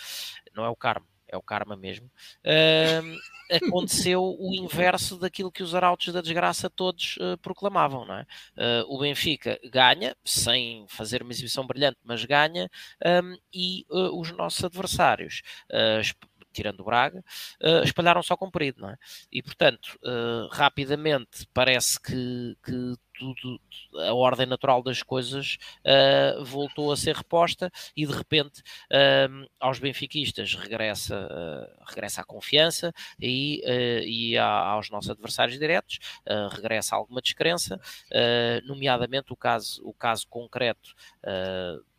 não é o karma, é o karma mesmo, uh, aconteceu o inverso daquilo que os arautos da desgraça todos uh, proclamavam, não é? Uh, o Benfica ganha, sem fazer uma exibição brilhante, mas ganha, um, e os nossos adversários tirando o Braga, uh, espalharam só comprido, não é? E portanto, uh, rapidamente parece que, que tudo, a ordem natural das coisas uh, voltou a ser reposta e de repente uh, aos benfiquistas regressa, uh, regressa a confiança e, e a, aos nossos adversários diretos regressa alguma descrença, nomeadamente o caso, o caso concreto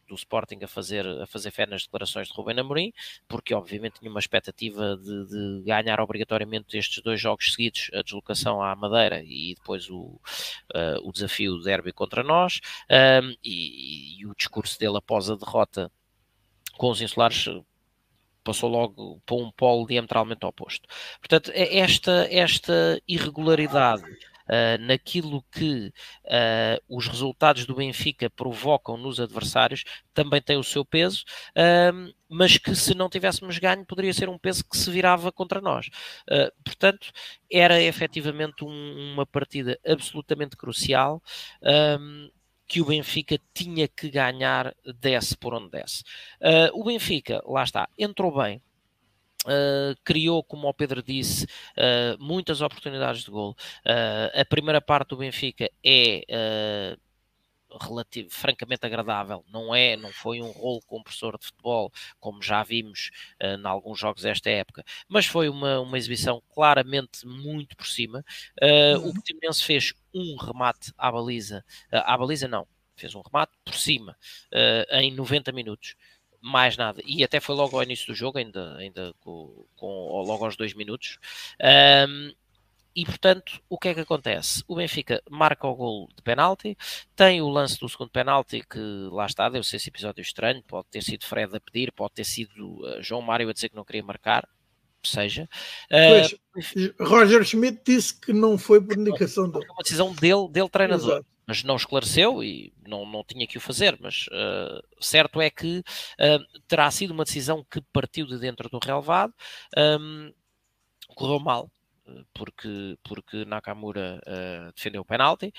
do Sporting a fazer, a fazer fé nas declarações de Rubén Amorim, porque obviamente tinha uma expectativa de, de, ganhar obrigatoriamente estes dois jogos seguidos, a deslocação à Madeira e depois o, uh, o desafio do derby contra nós, um, e, e, o discurso dele após a derrota com os insulares passou logo para um polo diametralmente oposto. Portanto, é esta, esta irregularidade uh, naquilo que uh, os resultados do Benfica provocam nos adversários, também tem o seu peso, uh, mas que se não tivéssemos ganho poderia ser um peso que se virava contra nós. portanto, era efetivamente um, uma partida absolutamente crucial. Um, que o Benfica tinha que ganhar, desce por onde desce. O Benfica, lá está, entrou bem, Uh, criou, como o Pedro disse, uh, muitas oportunidades de gol. Uh, a primeira parte do Benfica é relativo, francamente agradável. Não é, não foi um rolo compressor de futebol, como já vimos uh, em alguns jogos desta época, mas foi uma, uma exibição claramente muito por cima. Uh, uhum. O Portimonense fez um remate à baliza, uh, à baliza não, fez um remate por cima em 90 minutos mais nada. E até foi logo ao início do jogo, ainda, ainda com, com logo aos dois minutos. Um, e portanto, o que é que acontece? O Benfica marca o gol de penalti, tem o lance do segundo penalti que lá está, deve ser esse episódio estranho, pode ter sido Fred a pedir, pode ter sido uh, João Mário a dizer que não queria marcar, seja. Pois, uh, Roger Schmidt disse que não foi por indicação dele. Foi uma decisão dele, dele treinador. Exato mas não esclareceu e não, não tinha que o fazer. Mas uh, certo é que uh, terá sido uma decisão que partiu de dentro do relevado, um, correu mal. Porque, porque Nakamura uh, defendeu o penalti,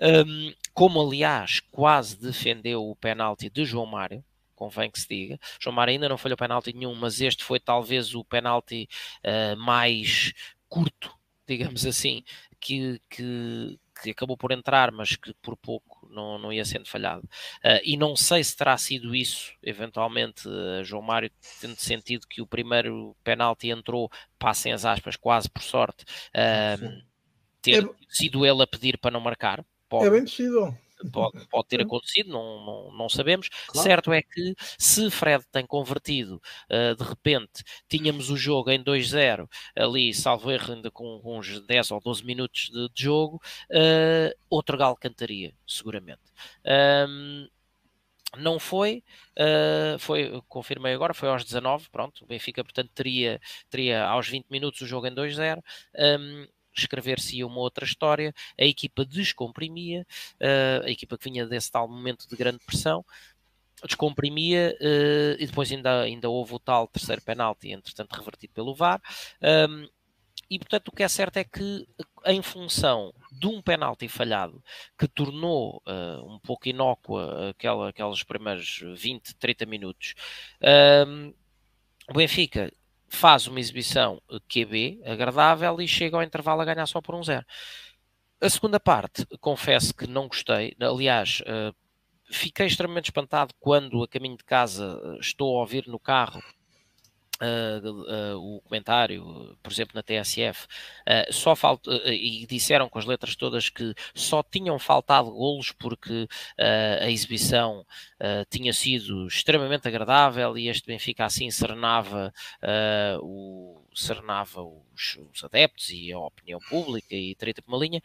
um, como aliás quase defendeu o penalti de João Mário, convém que se diga. João Mário ainda não falhou penalti nenhum, mas este foi talvez o penalti mais curto, digamos assim, que, que, que acabou por entrar, mas que por pouco não, não ia sendo falhado. Uh, e não sei se terá sido isso, eventualmente, uh, João Mário, tendo sentido que o primeiro penalti entrou, passem as aspas, quase por sorte, uh, ter é... sido ele a pedir para não marcar. Pode. É bem possível pode, pode ter acontecido, não, não, não sabemos. Claro. Certo é que se Fred tem convertido, uh, de repente tínhamos o jogo em 2-0, ali, salvo erro, ainda com, uns 10 ou 12 minutos de, de jogo, uh, outro galo cantaria, seguramente. Um, não foi, uh, foi, confirmei agora, foi aos 19, pronto, o Benfica, portanto, teria, teria aos 20 minutos o jogo em 2-0. Um, escrever-se uma outra história, a equipa descomprimia, uh, a equipa que vinha desse tal momento de grande pressão, descomprimia uh, e depois ainda, ainda houve o tal terceiro penalti, entretanto revertido pelo VAR. Um, e portanto o que é certo é que em função de um penalti falhado que tornou um pouco inócua aquela, aqueles primeiros 20, 30 minutos, um, o Benfica faz uma exibição QB agradável e chega ao intervalo a ganhar só por um zero. A segunda parte, confesso que não gostei. Aliás, uh, fiquei extremamente espantado quando, a caminho de casa, estou a ouvir no carro Uh, uh, o comentário, por exemplo, na TSF, uh, só falta, e disseram com as letras todas que só tinham faltado golos porque a exibição tinha sido extremamente agradável e este Benfica assim serenava, o, serenava os, os, adeptos e a opinião pública e treta por uma linha.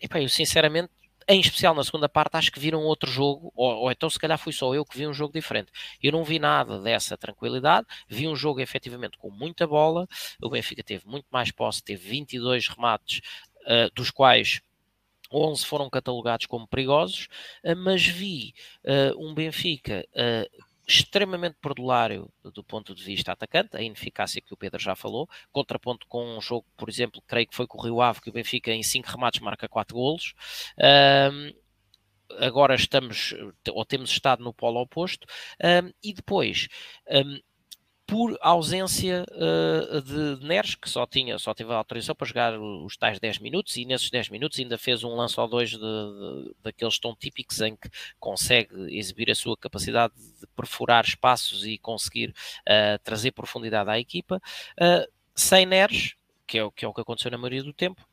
E pá, eu sinceramente em especial na segunda parte, acho que viram outro jogo, ou, ou, então se calhar fui só eu que vi um jogo diferente. Eu não vi nada dessa tranquilidade, vi um jogo efetivamente com muita bola, o Benfica teve muito mais posse, teve 22 remates, uh, dos quais 11 foram catalogados como perigosos, uh, mas vi uh, um Benfica extremamente perdulário do ponto de vista atacante, a ineficácia que o Pedro já falou, contraponto com um jogo, por exemplo, creio que foi com o Rio Ave, que o Benfica em 5 remates marca 4 golos. Um, agora estamos, ou temos estado no polo oposto, um, e depois, um, por ausência uh, de, Neres, que só tinha, só teve a autorização para jogar os tais 10 minutos, e nesses 10 minutos ainda fez um lance ou dois de, de, daqueles tão típicos em que consegue exibir a sua capacidade de perfurar espaços e conseguir uh, trazer profundidade à equipa. Uh, sem Neres, que é, o, que é o que aconteceu na maioria do tempo,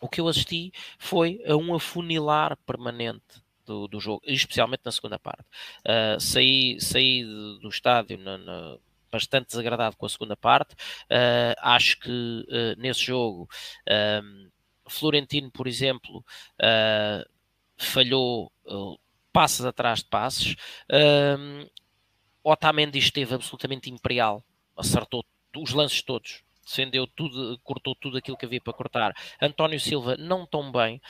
o que eu assisti foi a um afunilar permanente do, do, jogo, especialmente na segunda parte. Uh, saí, saí do estádio na, na, bastante desagradado com a segunda parte. Uh, acho que uh, nesse jogo, um, Florentino, por exemplo, uh, falhou passos atrás de passos. Um, Otamendi esteve absolutamente imperial, acertou os lances todos defendeu tudo, cortou tudo aquilo que havia para cortar. António Silva não tão bem,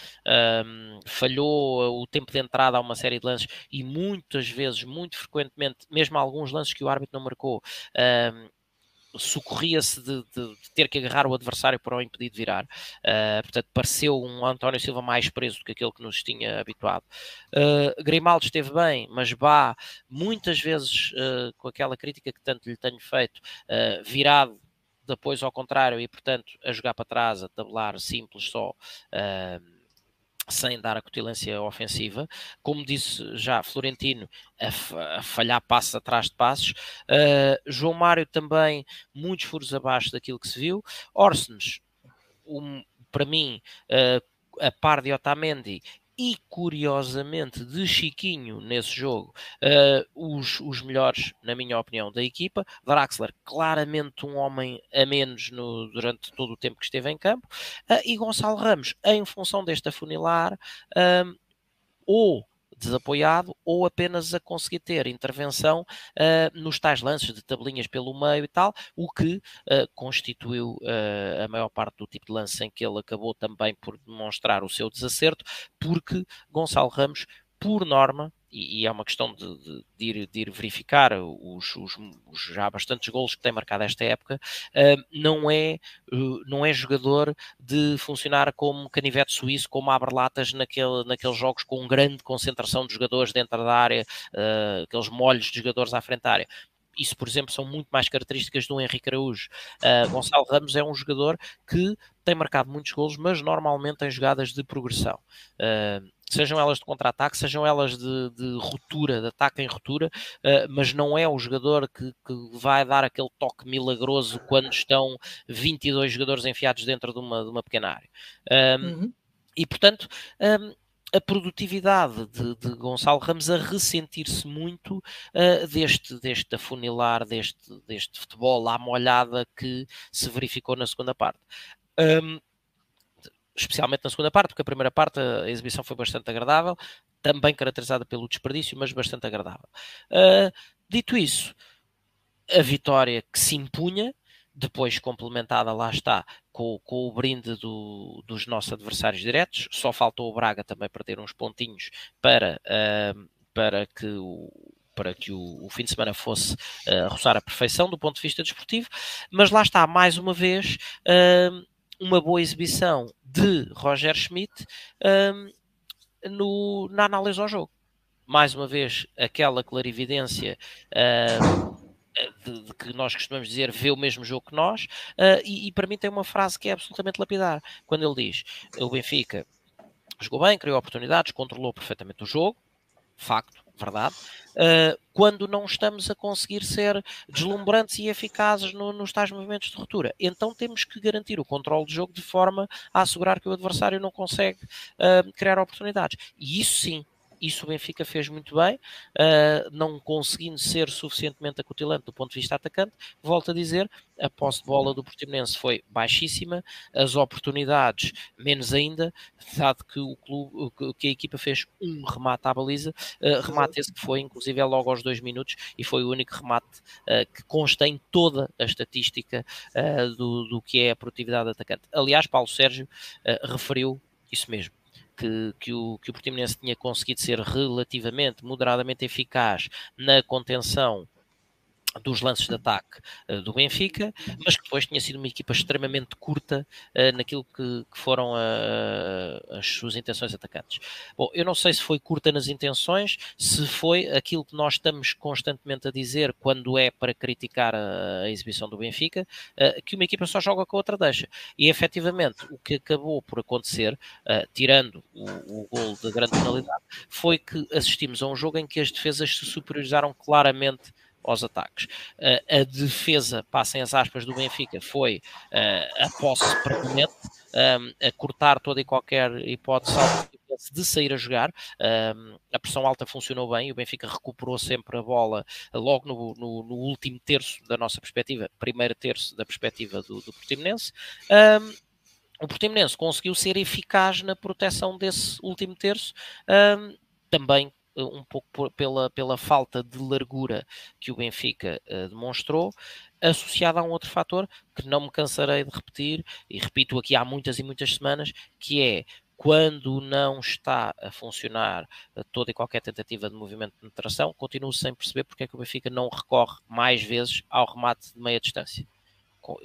um, falhou o tempo de entrada a uma série de lances e muitas vezes, muito frequentemente, mesmo alguns lances que o árbitro não marcou, um, socorria-se de, de, de, ter que agarrar o adversário para o impedir de virar. Uh, portanto, pareceu um António Silva mais preso do que aquele que nos tinha habituado. Uh, Grimaldo esteve bem, mas Bá, muitas vezes, uh, com aquela crítica que tanto lhe tenho feito, virado depois ao contrário, e portanto a jogar para trás, a tabular simples só. Uh, sem dar a cutilância ofensiva. Como disse já Florentino, a, a falhar passos atrás de passos. Uh, João Mário também, muitos furos abaixo daquilo que se viu. Orsens, um, para mim, uh, a par de Otamendi, e curiosamente de Chiquinho nesse jogo, uh, os, os melhores, na minha opinião, da equipa. Draxler, claramente um homem a menos no, durante todo o tempo que esteve em campo, uh, e Gonçalo Ramos, em função deste afunilar, uh, ou desapoiado ou apenas a conseguir ter intervenção uh, nos tais lances de tabelinhas pelo meio e tal, o que uh, constituiu uh, a maior parte do tipo de lance em que ele acabou também por demonstrar o seu desacerto, porque Gonçalo Ramos, por norma, e, e, é uma questão de, de, de, ir, de ir, verificar os, os, os, já bastantes golos que tem marcado esta época, uh, não, é, uh, não é jogador de funcionar como canivete suíço, como abre-latas naquele, naqueles jogos com grande concentração de jogadores dentro da área, uh, aqueles molhos de jogadores à frente da área isso, por exemplo, são muito mais características do Henrique Araújo. Uh, Gonçalo Ramos é um jogador que tem marcado muitos golos, mas normalmente em jogadas de progressão. Uh, sejam elas de contra-ataque, sejam elas de, de, ruptura, de ataque em ruptura, uh, mas não é o jogador que, que, vai dar aquele toque milagroso quando estão 22 jogadores enfiados dentro de uma, de uma pequena área. Um, uhum. E portanto, um, a produtividade de, de, Gonçalo Ramos a ressentir-se muito uh, deste, deste afunilar, deste, deste futebol à molhada que se verificou na segunda parte. Um, especialmente na segunda parte, porque a primeira parte a exibição foi bastante agradável, também caracterizada pelo desperdício, mas bastante agradável. Uh, dito isso, a vitória que se impunha, depois complementada, lá está, com, com o brinde do, dos nossos adversários diretos, só faltou o Braga também para ter uns pontinhos para, uh, para que o para que o, o, fim de semana fosse uh, roçar a perfeição do ponto de vista desportivo, mas lá está, mais uma vez, uma boa exibição de Roger Schmidt um, no, na análise ao jogo. Mais uma vez, aquela clarividência uh, de, de, que nós costumamos dizer vê o mesmo jogo que nós, uh, e, e, para mim tem uma frase que é absolutamente lapidar, quando ele diz, o Benfica jogou bem, criou oportunidades, controlou perfeitamente o jogo, facto, verdade, uh, quando não estamos a conseguir ser deslumbrantes e eficazes no, nos tais movimentos de ruptura. Então temos que garantir o controle de jogo de forma a assegurar que o adversário não consegue uh, criar oportunidades. E isso sim, isso o Benfica fez muito bem, uh, não conseguindo ser suficientemente acutilante do ponto de vista atacante. Volto a dizer, a posse de bola do Portimonense foi baixíssima, as oportunidades menos ainda, dado que o clube, que a equipa fez um remate à baliza, uh, remate esse que foi inclusive é logo aos dois minutos e foi o único remate uh, que consta em toda a estatística uh, do, do que é a produtividade atacante. Aliás, Paulo Sérgio referiu isso mesmo que, que, o, que o Portimonense tinha conseguido ser relativamente, moderadamente eficaz na contenção dos lances de ataque uh, do Benfica, mas que depois tinha sido uma equipa extremamente curta uh, naquilo que, que foram uh, as suas intenções atacantes. Bom, eu não sei se foi curta nas intenções, se foi aquilo que nós estamos constantemente a dizer quando é para criticar a, a exibição do Benfica, que uma equipa só joga com a outra deixa. E efetivamente o que acabou por acontecer, tirando o, o gol de grande penalidade, foi que assistimos a um jogo em que as defesas se superiorizaram claramente aos ataques. Uh, a defesa, passem as aspas, do Benfica foi uh, a posse permanente, um, a cortar toda e qualquer hipótese de sair a jogar. Um, a pressão alta funcionou bem, o Benfica recuperou sempre a bola logo no, no, no último terço da nossa perspectiva, primeiro terço da perspectiva do, do Portimonense. Um, o Portimonense conseguiu ser eficaz na proteção desse último terço, também eh, um pouco por, pela, pela falta de largura que o Benfica uh, demonstrou, associada a um outro fator que não me cansarei de repetir, e repito aqui há muitas e muitas semanas, que é quando não está a funcionar eh, toda e qualquer tentativa de movimento de penetração, continuo sem perceber porque é que o Benfica não recorre mais vezes ao remate de meia distância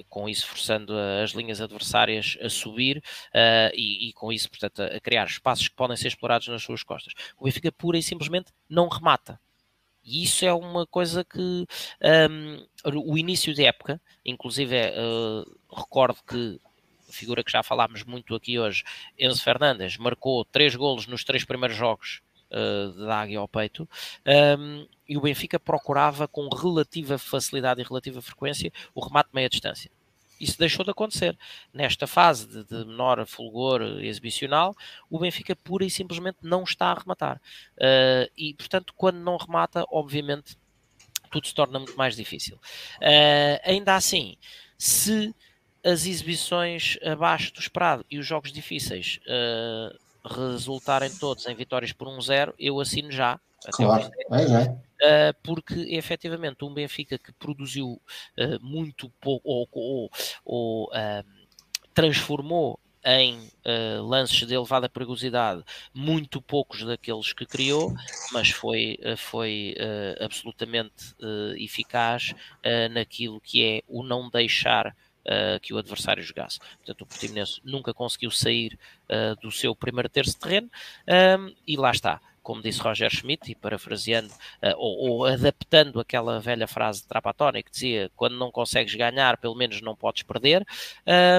com, isso forçando as linhas adversárias a subir uh, e, e, com isso, portanto, a, a, criar espaços que podem ser explorados nas suas costas. O Benfica pura e simplesmente não remata. E isso é uma coisa que um, o início de época, inclusive uh, recordo que figura que já falámos muito aqui hoje, Enzo Fernandes, marcou três golos nos três primeiros jogos da Águia ao peito, um, e o Benfica procurava com relativa facilidade e relativa frequência o remate de meia distância. Isso deixou de acontecer. Nesta fase de, de, menor fulgor exibicional, o Benfica pura e simplesmente não está a rematar. Uh, e, portanto, quando não remata, obviamente, tudo se torna muito mais difícil. Uh, ainda assim, se as exibições abaixo do esperado e os jogos difíceis uh, resultarem todos em vitórias por 1-0, eu assino já. Claro, é. Uh, porque efetivamente um Benfica que produziu uh, muito pouco ou, ou, ou uh, transformou em uh, lances de elevada perigosidade, muito poucos daqueles que criou, mas foi, uh, foi uh, absolutamente eficaz naquilo que é o não deixar uh, que o adversário jogasse. Portanto, o Portimonense nunca conseguiu sair uh, do seu primeiro terço de terreno um, e lá está como disse Roger Schmidt, e parafraseando uh, ou, ou, adaptando aquela velha frase de Trapattoni que dizia: quando não consegues ganhar, pelo menos não podes perder.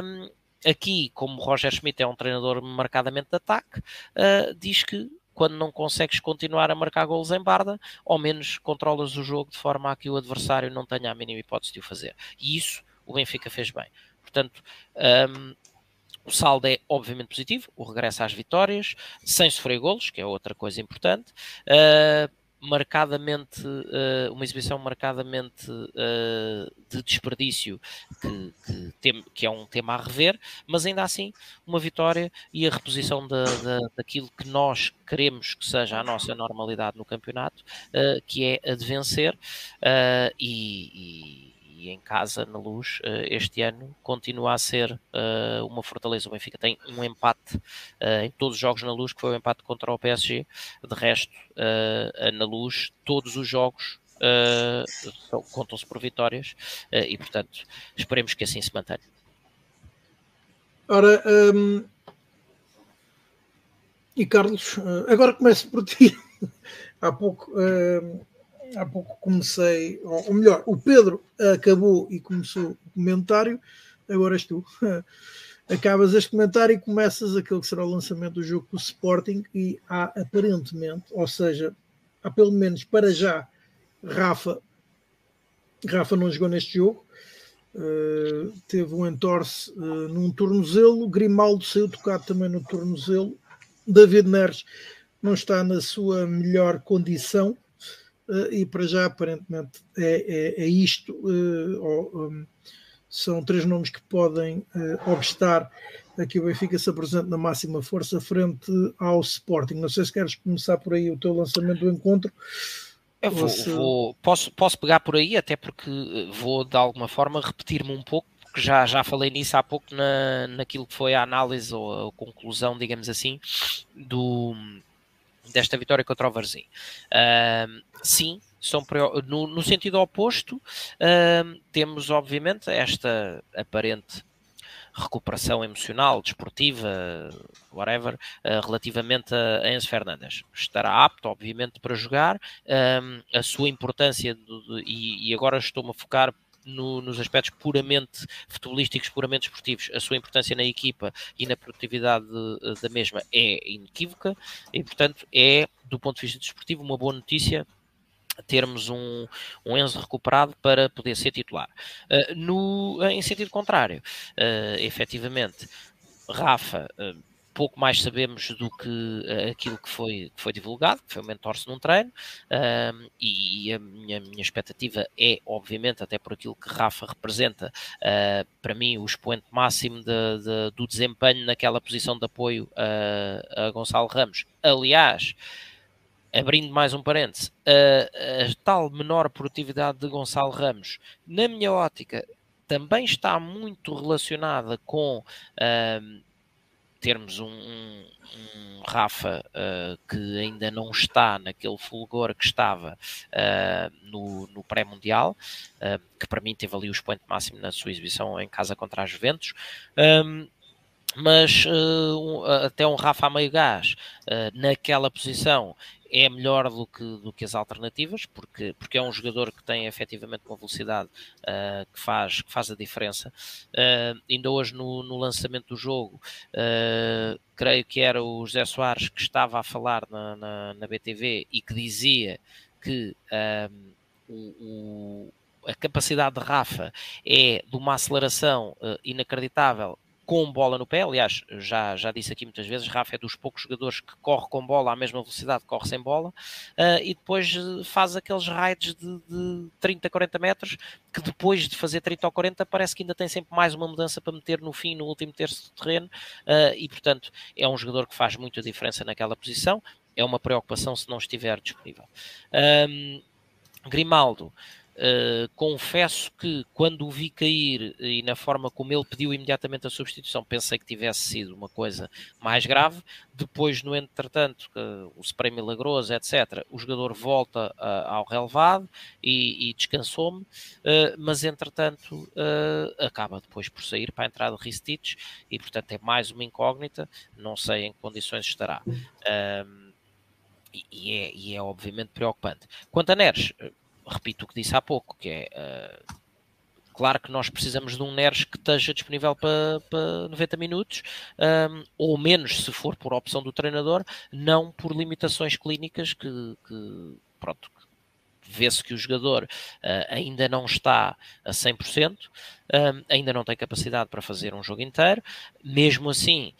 Um, aqui, como Roger Schmidt é um treinador marcadamente de ataque, uh, diz que quando não consegues continuar a marcar golos em barda, ao menos controlas o jogo de forma a que o adversário não tenha a mínima hipótese de o fazer. E isso o Benfica fez bem. Portanto, um, o saldo é obviamente positivo, o regresso às vitórias, sem sofrer golos, que é outra coisa importante. Uh, marcadamente uh, uma exibição marcadamente uh, de desperdício que, que, tem, que, é um tema a rever, mas ainda assim uma vitória e a reposição da, da, daquilo que nós queremos que seja a nossa normalidade no campeonato, uh, que é a de vencer e, e e em casa, na luz, eh, este ano continua a ser eh, uma fortaleza. O Benfica tem um empate eh, em todos os jogos na luz, que foi o empate contra o PSG. De resto, na luz, todos os jogos uh, contam-se por vitórias uh, e, portanto, esperemos que assim se mantenha. Ora, um, e Carlos, agora começo por ti. Há pouco uh, há pouco comecei, ou melhor, o Pedro acabou e começou o comentário, agora és tu. Acabas este comentário e começas aquele que será o lançamento do jogo com o Sporting e há aparentemente, ou seja, há pelo menos para já, Rafa, Rafa não jogou neste jogo, uh, teve um entorce uh, num tornozelo, Grimaldo saiu tocado também no tornozelo, David Neres não está na sua melhor condição e para já aparentemente é, é, é isto. Uh, um, são três nomes que podem uh, obstar a que o Benfica se apresente na máxima força frente ao Sporting. Não sei se queres começar por aí o teu lançamento do encontro. Eu vou, se... vou posso, posso pegar por aí, até porque vou de alguma forma repetir-me um pouco, porque já, já falei nisso há pouco na, naquilo que foi a análise ou a conclusão, digamos assim, do, desta vitória contra o Varzim. Uh, sim, são no, no sentido oposto, uh, temos obviamente esta aparente recuperação emocional, desportiva, whatever, uh, relativamente a, Enzo Fernandes. Estará apto, obviamente, para jogar. A sua importância, e, e, agora estou-me a focar no, nos aspectos puramente futebolísticos, puramente esportivos, a sua importância na equipa e na produtividade da mesma é inequívoca e, portanto, é, do ponto de vista desportivo, uma boa notícia termos um, um Enzo recuperado para poder ser titular. Uh, no, em sentido contrário, uh, efetivamente, Rafa, uh, pouco mais sabemos do que uh, aquilo que foi, que foi divulgado, que foi o mentor-se num treino, e a minha, minha expectativa é, obviamente, até por aquilo que Rafa representa, uh, para mim, o expoente máximo de, de, do desempenho naquela posição de apoio a Gonçalo Ramos. Aliás, abrindo mais um parêntese, a, a tal menor produtividade de Gonçalo Ramos, na minha ótica, também está muito relacionada com termos um, um, um Rafa uh, que ainda não está naquele fulgor que estava uh, no, no pré-mundial, uh, que para mim teve ali o expoente máximo na sua exibição em casa contra a Juventus. Um, mas até um Rafa a meio gás naquela posição é melhor do que, do que as alternativas, porque, porque é um jogador que tem efetivamente uma velocidade uh, que, faz, que faz a diferença. Uh, ainda hoje no, no lançamento do jogo, uh, creio que era o José Soares que estava a falar na, na, na BTV e que dizia que o, o, a capacidade de Rafa é de uma aceleração inacreditável com bola no pé. Aliás, já, já disse aqui muitas vezes, Rafa é dos poucos jogadores que corre com bola à mesma velocidade que corre sem bola uh, e depois eh, faz aqueles raids de, de 30, 40 metros que depois de fazer 30 ou 40 parece que ainda tem sempre mais uma mudança para meter no fim, no último terço do terreno uh, e portanto é um jogador que faz muita diferença naquela posição. É uma preocupação se não estiver disponível. Um, Grimaldo, Uh, confesso que quando o vi cair e na forma como ele pediu imediatamente a substituição, pensei que tivesse sido uma coisa mais grave. Depois, no entretanto, uh, o spray milagroso, etc., o jogador volta uh, ao relevado e, e descansou-me, mas entretanto acaba depois por sair para a entrada de Ristich e, portanto, é mais uma incógnita. Não sei em que condições estará. E é, e é obviamente preocupante. Quanto a Neres, repito o que disse há pouco, que é uh, claro que nós precisamos de um Neres que esteja disponível para, para 90 minutos, um, ou menos se for por opção do treinador, não por limitações clínicas que, que pronto, vê-se que o jogador uh, ainda não está a 100%, um, ainda não tem capacidade para fazer um jogo inteiro, mesmo assim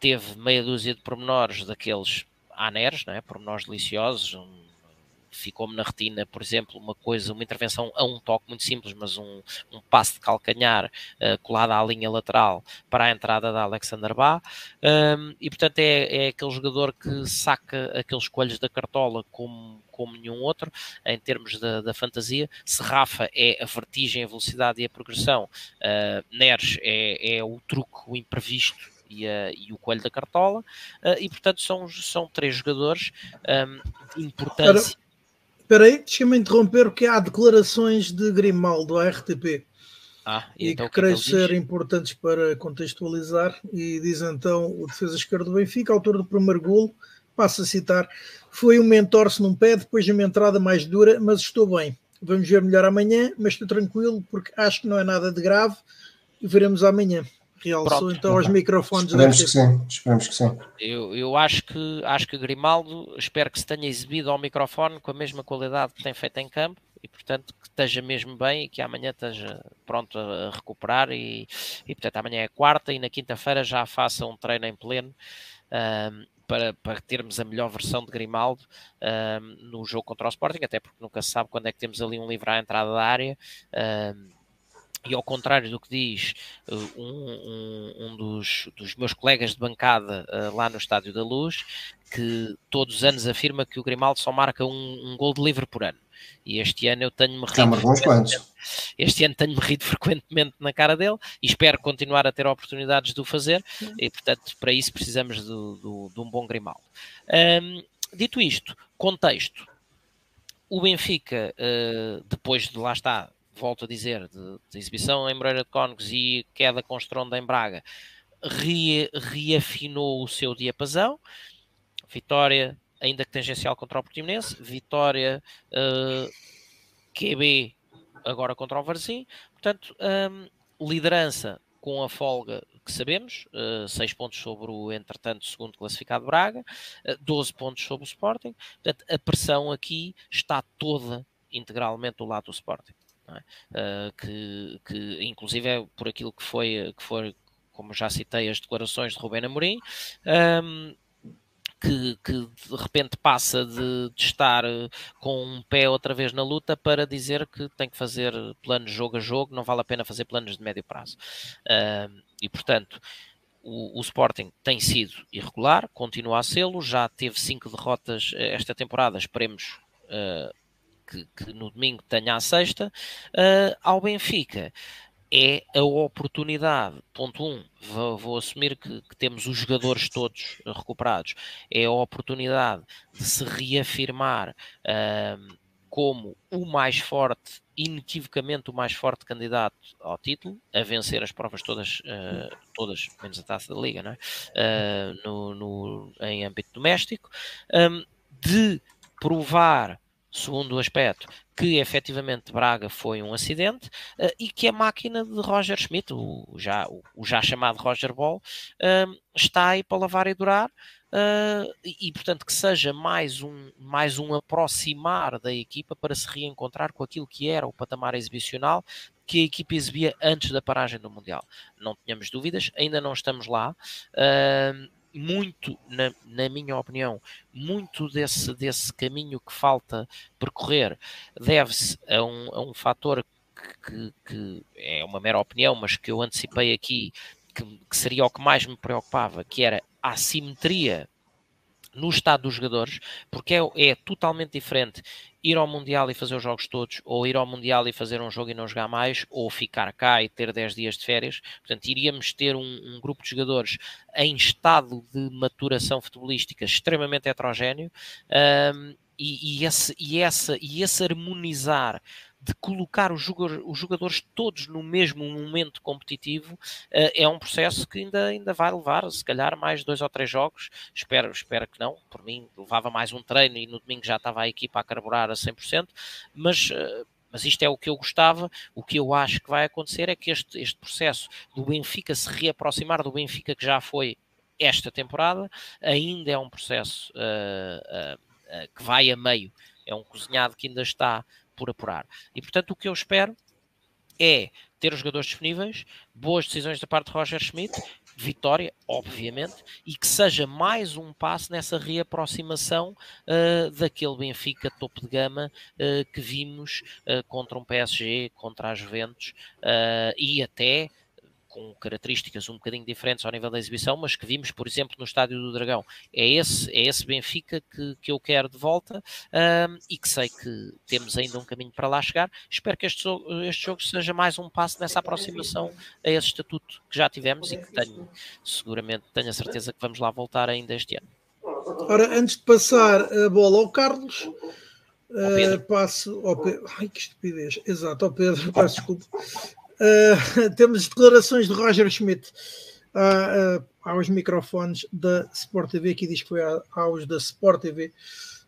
teve meia dúzia de pormenores daqueles aneres, né, pormenores deliciosos, um, ficou-me na retina, por exemplo, uma coisa, uma intervenção a um toque muito simples, mas um, um passe de calcanhar uh, colado à linha lateral para a entrada da Alexander Bá, um, e portanto é, é aquele jogador que saca aqueles coelhos da cartola como, como nenhum outro, em termos da, da fantasia. Se Rafa é a vertigem, a velocidade e a progressão, uh, Neres é, é o truque, o imprevisto e, a, e, o Coelho da Cartola, uh, e portanto são, são três jogadores um, de importância. Espera aí, deixa-me interromper, porque há declarações de Grimaldo à RTP. Ah, e, e então, que é creio que ser importantes para contextualizar. E diz então o defesa esquerdo do Benfica, autor do primeiro golo, passo a citar: Foi um mentor-se num pé, depois de uma entrada mais dura, mas estou bem. Vamos ver melhor amanhã, mas estou tranquilo porque acho que não é nada de grave e veremos amanhã realçou Pronto. então aos microfones esperemos que sim esperemos que sim eu, eu acho que acho que Grimaldo espero que se tenha exibido ao microfone com a mesma qualidade que tem feito em campo e portanto que esteja mesmo bem e que amanhã esteja pronto a, recuperar e, e portanto amanhã é quarta e na quinta-feira já faça um treino em pleno um, para, para termos a melhor versão de Grimaldo no jogo contra o Sporting, até porque nunca se sabe quando é que temos ali um livre à entrada da área. E ao contrário do que diz uh, um, um, um dos, dos, meus colegas de bancada uh, lá no Estádio da Luz, que todos os anos afirma que o Grimaldo só marca um, um gol de livre por ano. E este ano eu tenho-me rido. Este ano tenho-me rido frequentemente na cara dele e espero continuar a ter oportunidades de o fazer. E portanto, para isso precisamos do, do, de um bom Grimaldo. Dito isto, contexto. O Benfica, uh, depois de lá está, volto a dizer, de, de exibição em Moreira de Cónegos e queda com Stronda em Braga, re, reafinou o seu diapasão. Vitória ainda que tangencial contra o Portimonense, vitória uh, eh, QB agora contra o Varzim, portanto, um, liderança com a folga que sabemos, uh, eh, 6 pontos sobre o, entretanto, segundo classificado Braga, uh, eh, 12 pontos sobre o Sporting, portanto, a pressão aqui está toda integralmente do lado do Sporting. É? Uh, que, que inclusive é por aquilo que foi, que foi, como já citei, as declarações de Rubén Amorim, um, que, que, de repente passa de, de, estar eh, com um pé outra vez na luta para dizer que tem que fazer planos jogo a jogo, não vale a pena fazer planos de médio prazo. E portanto, o, o, Sporting tem sido irregular, continua a sê-lo, já teve cinco derrotas eh, esta temporada, esperemos. Uh, que, que, no domingo tenha a sexta, uh, ao Benfica é a oportunidade. Ponto 1, um, vou, vou, assumir que, que, temos os jogadores todos recuperados. É a oportunidade de se reafirmar uh, como o mais forte, inequivocamente o mais forte candidato ao título, a vencer as provas todas, uh, todas menos a taça da Liga, não é? Uh, no, no, em âmbito doméstico, um, de provar segundo aspecto, que efetivamente Braga foi um acidente uh, e que a máquina de Roger Schmidt, o já, o, o já chamado Roger Ball, uh, está aí para lavar e durar. Uh, e, e, portanto que seja mais um, mais um aproximar da equipa para se reencontrar com aquilo que era o patamar exibicional que a equipa exibia antes da paragem do Mundial. Não tínhamos dúvidas, ainda não estamos lá. Uh, muito, na, na, minha opinião, muito desse, desse caminho que falta percorrer deve-se a um, a um fator que, que, é uma mera opinião, mas que eu antecipei aqui, que, que seria o que mais me preocupava, que era a assimetria no estado dos jogadores, porque é, é, totalmente diferente ir ao Mundial e fazer os jogos todos, ou ir ao Mundial e fazer um jogo e não jogar mais, ou ficar cá e ter 10 dias de férias. Portanto, iríamos ter um, um grupo de jogadores em estado de maturação futebolística extremamente heterogéneo. Um, e, e, esse, e, essa, e esse harmonizar de colocar os jogadores, os jogadores, todos no mesmo momento competitivo uh, é um processo que ainda, ainda vai levar, se calhar, mais dois ou três jogos. Espero, espero que não. Por mim, levava mais um treino e no domingo já estava a equipa a carburar a 100%, mas. Uh, mas isto é o que eu gostava. O que eu acho que vai acontecer é que este, este processo do Benfica se reaproximar do Benfica que já foi esta temporada ainda é um processo uh, que vai a meio. É um cozinhado que ainda está por apurar. E portanto o que eu espero é ter os jogadores disponíveis, boas decisões da parte de Roger Schmidt, vitória, obviamente, e que seja mais um passo nessa reaproximação uh, daquele Benfica topo de gama uh, que vimos uh, contra um PSG, contra a Juventus e até com características um bocadinho diferentes ao nível da exibição, mas que vimos, por exemplo, no Estádio do Dragão. É esse, é esse Benfica que, que eu quero de volta um, e que sei que temos ainda um caminho para lá chegar. Espero que este, este jogo seja mais um passo nessa aproximação a esse estatuto que já tivemos e que tenho, seguramente, tenho a certeza que vamos lá voltar ainda este ano. Ora, antes de passar a bola ao Carlos, Uh, passo ao Pedro. Ai, que estupidez! Exato, ao Pedro, peço desculpa. Uh, temos declarações de Roger Schmidt uh, uh, aos microfones da Sport TV, que diz que foi aos da Sport TV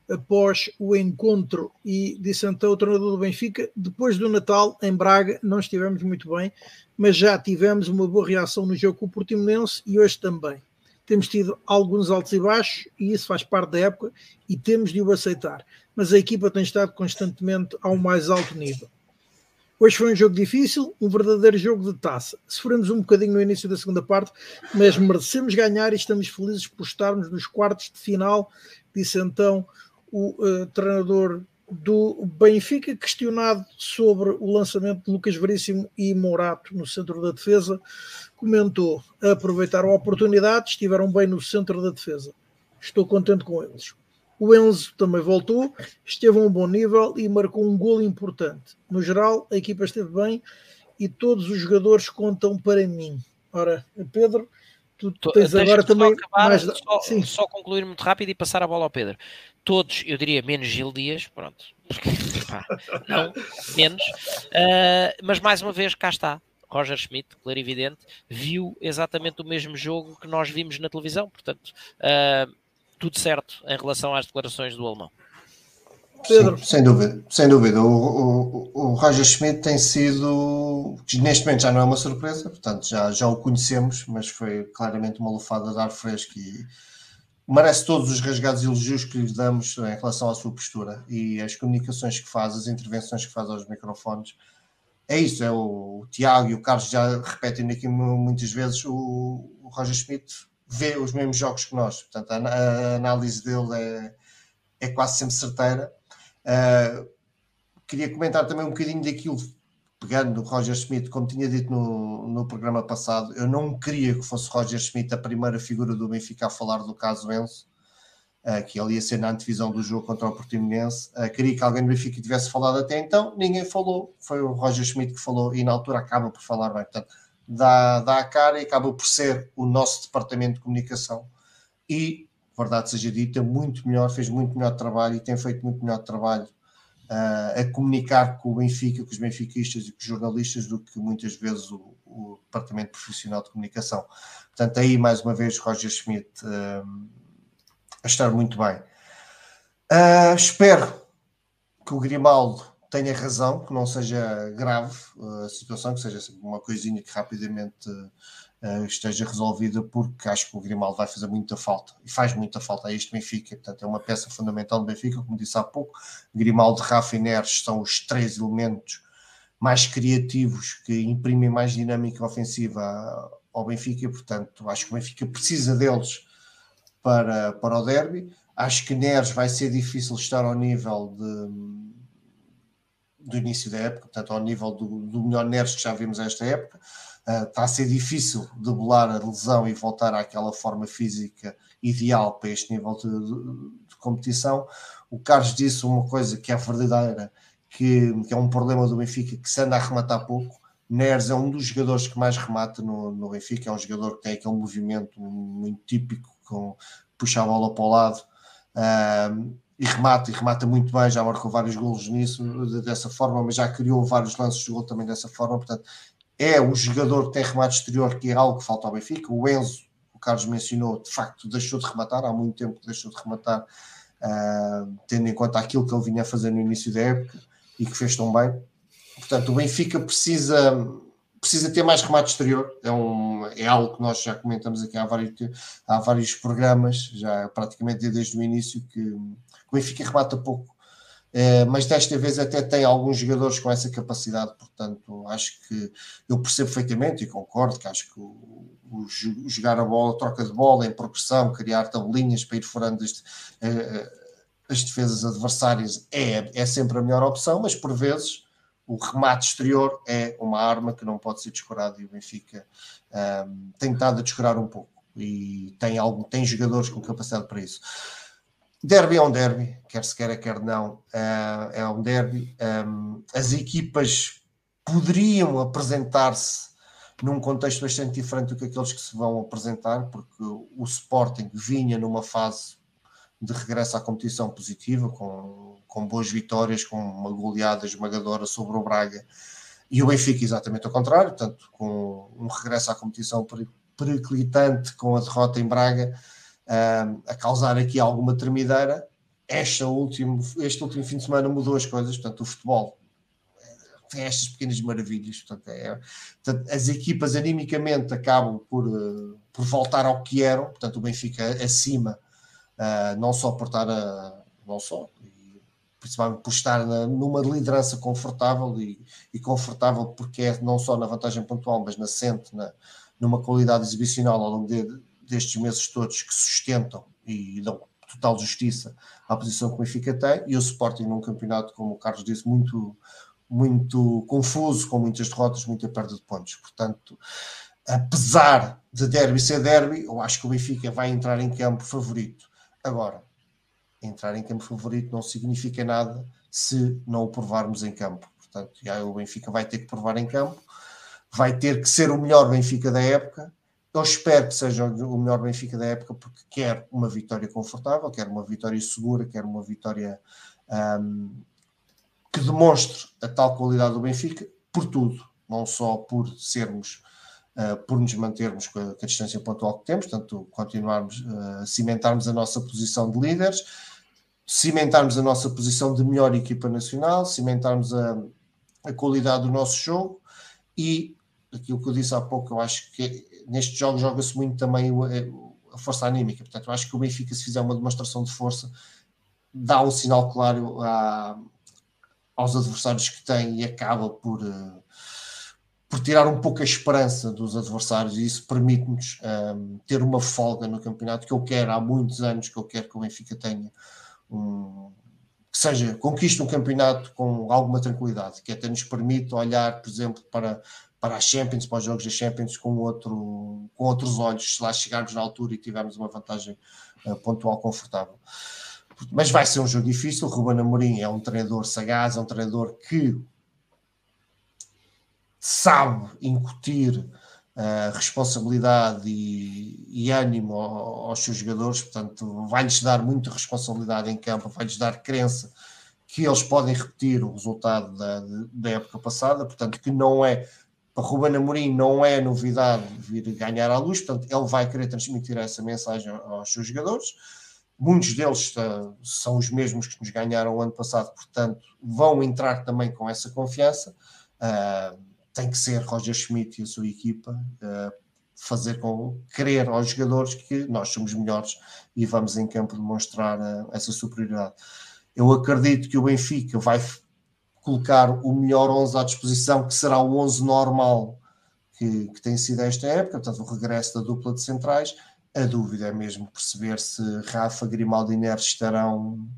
após o encontro e disse então o treinador do Benfica, depois do Natal em Braga não estivemos muito bem, mas já tivemos uma boa reação no jogo com o Portimonense e hoje também. Temos tido alguns altos e baixos e isso faz parte da época e temos de o aceitar. Mas a equipa tem estado constantemente ao mais alto nível. Hoje foi um jogo difícil, um verdadeiro jogo de taça. Sofremos um bocadinho no início da segunda parte, mas merecemos ganhar e estamos felizes por estarmos nos quartos de final, disse então o uh, treinador do Benfica, questionado sobre o lançamento de Lucas Veríssimo e Morato no centro da defesa, comentou: aproveitaram a oportunidade, estiveram bem no centro da defesa. Estou contente com eles. O Enzo também voltou, esteve a um bom nível e marcou um gol importante. No geral, a equipa esteve bem e todos os jogadores contam para mim. Ora, Pedro, tu tens agora também acabar, mais... só, Sim. só concluir muito rápido e passar a bola ao Pedro. Todos, eu diria menos Gil Dias, pronto, não, menos, uh, mas mais uma vez cá está. Roger Schmidt, clarividente, viu exatamente o mesmo jogo que nós vimos na televisão, portanto, uh, tudo certo em relação às declarações do alemão. Pedro. Sim, sem dúvida, sem dúvida. O, o, o, Roger Schmidt tem sido, neste momento já não é uma surpresa, portanto já, já o conhecemos, mas foi claramente uma lufada de ar fresco e merece todos os rasgados elogios que lhe damos em relação à sua postura e as comunicações que faz, as intervenções que faz aos microfones. É isso, é o, o Tiago e o Carlos já repetem aqui muitas vezes. O, o Roger Schmidt vê os mesmos jogos que nós. Portanto, a, a análise dele é, é quase sempre certeira. Uh, queria comentar também um bocadinho daquilo, pegando no Roger Schmidt, como tinha dito no, no programa passado, eu não queria que fosse Roger Schmidt a primeira figura do Benfica a falar do caso Enzo, uh, que ele ia ser na antevisão do jogo contra o Portimonense. Uh, queria que alguém do Benfica tivesse falado até então, ninguém falou, foi o Roger Schmidt que falou e na altura acaba por falar bem. Portanto, dá, dá a cara e acaba por ser o nosso departamento de comunicação. E, verdade seja dita, muito melhor, fez muito melhor trabalho e tem feito muito melhor trabalho uh, a comunicar com o Benfica, com os benfiquistas e com os jornalistas do que muitas vezes o, o departamento profissional de comunicação. Portanto, aí mais uma vez Roger Schmidt uh, a estar muito bem. Uh, espero que o Grimaldo tenha razão, que não seja grave uh, a situação, que seja uma coisinha que rapidamente uh, esteja resolvida, porque acho que o Grimaldo vai fazer muita falta e faz muita falta a este Benfica. Portanto, é uma peça fundamental do Benfica, como disse há pouco. Grimaldo, Rafa e Neres são os três elementos mais criativos que imprimem mais dinâmica ofensiva ao Benfica, portanto, acho que o Benfica precisa deles para, para o derby. Acho que Neres vai ser difícil estar ao nível de do início da época, portanto, ao nível do, do melhor Neres que já vimos esta época. Uh, está a ser difícil debelar a lesão e voltar àquela forma física ideal para este nível de, de, de competição. O Carlos disse uma coisa que é verdadeira, que, que, é um problema do Benfica, que se anda a rematar pouco. Neres é um dos jogadores que mais remata no, no Benfica, é um jogador que tem aquele movimento muito típico, com puxar a bola para o lado. Uh, e remata, e remata muito bem, já marcou vários golos nisso, dessa forma, mas já criou vários lances de gol também dessa forma, portanto, é o jogador que tem remate exterior, que é algo que falta ao Benfica, o Enzo, o Carlos mencionou, de facto deixou de rematar, há muito tempo que deixou de rematar, uh, tendo em conta aquilo que ele vinha a fazer no início da época, e que fez tão bem, portanto, o Benfica precisa precisa ter mais remate exterior, é, um, é algo que nós já comentamos aqui há vários, há vários programas, já praticamente desde o início, que o Benfica remata pouco, é, mas desta vez até tem alguns jogadores com essa capacidade, portanto acho que eu percebo perfeitamente e concordo que acho que o, o, jogar a bola, troca de bola em progressão, criar tabelinhas para ir furando este, é, as defesas adversárias é, é sempre a melhor opção, mas por vezes o remate exterior é uma arma que não pode ser descurada e o Benfica um, tem estado a descurar um pouco e tem, algum, tem jogadores com capacidade para isso. Derby é um derby, quer se queira, quer não, uh, é um derby. Um, as equipas poderiam apresentar-se num contexto bastante diferente do que aqueles que se vão apresentar, porque o Sporting vinha numa fase de regresso à competição positiva, com, com boas vitórias, com uma goleada esmagadora sobre o Braga, e o Benfica exatamente ao contrário, portanto, com um regresso à competição periclitante, com a derrota em Braga, uh, a causar aqui alguma tremideira. Este último, este último fim de semana mudou as coisas, portanto, o futebol tem estas pequenas maravilhas. Portanto, é, portanto, as equipas animicamente acabam por, uh, por voltar ao que eram, portanto, o Benfica acima, uh, não só por estar a, não só, principalmente por estar na, numa liderança confortável e, e, confortável porque é não só na vantagem pontual, mas nascente na, numa qualidade exibicional ao longo de, destes meses todos que sustentam e dão total justiça à posição que o Benfica tem e o Sporting num campeonato, como o Carlos disse, muito, muito confuso, com muitas derrotas, muita perda de pontos. Portanto, apesar de derby ser derby, eu acho que o Benfica vai entrar em campo favorito. Agora, entrar em campo favorito não significa nada se não o provarmos em campo. Portanto, já o Benfica vai ter que provar em campo, vai ter que ser o melhor Benfica da época. Eu espero que seja o melhor Benfica da época porque quer uma vitória confortável, quer uma vitória segura, quer uma vitória um, que demonstre a tal qualidade do Benfica por tudo, não só por sermos Uh, por nos mantermos com a, com a, distância pontual que temos, portanto, continuarmos uh, a cimentarmos a nossa posição de líderes, cimentarmos a nossa posição de melhor equipa nacional, cimentarmos a, a qualidade do nosso jogo e aquilo que eu disse há pouco, eu acho que neste jogo joga-se muito também a força anímica. Portanto, eu acho que o Benfica, se fizer uma demonstração de força, dá um sinal claro a, aos adversários que tem e acaba por, uh, por tirar um pouco a esperança dos adversários, e isso permite-nos um, ter uma folga no campeonato que eu quero há muitos anos, que eu quero que o Benfica tenha um, que seja, conquiste um campeonato com alguma tranquilidade, que até nos permite olhar, por exemplo, para, para a Champions, para os jogos da Champions com, outro, com outros olhos, se lá chegarmos na altura e tivermos uma vantagem uh, pontual confortável. Mas vai ser um jogo difícil. O Ruben Amorim é um treinador sagaz, é um treinador que sabe incutir uh, responsabilidade e, e ânimo aos seus jogadores, portanto, vai-lhes dar muita responsabilidade em campo, vai-lhes dar crença que eles podem repetir o resultado da, da época passada, portanto, que não é para Ruben Amorim não é novidade vir ganhar à luz, portanto, ele vai querer transmitir essa mensagem aos seus jogadores. Muitos deles são os mesmos que nos ganharam o ano passado, portanto, vão entrar também com essa confiança. Uh, tem que ser Roger Schmidt e a sua equipa uh, fazer com crer aos jogadores que nós somos melhores e vamos em campo demonstrar uh, essa superioridade. Eu acredito que o Benfica vai colocar o melhor 11 à disposição, que será o 11 normal que, que tem sido esta época, portanto, o regresso da dupla de centrais. A dúvida é mesmo perceber se Rafa, Grimaldo e Neres estarão,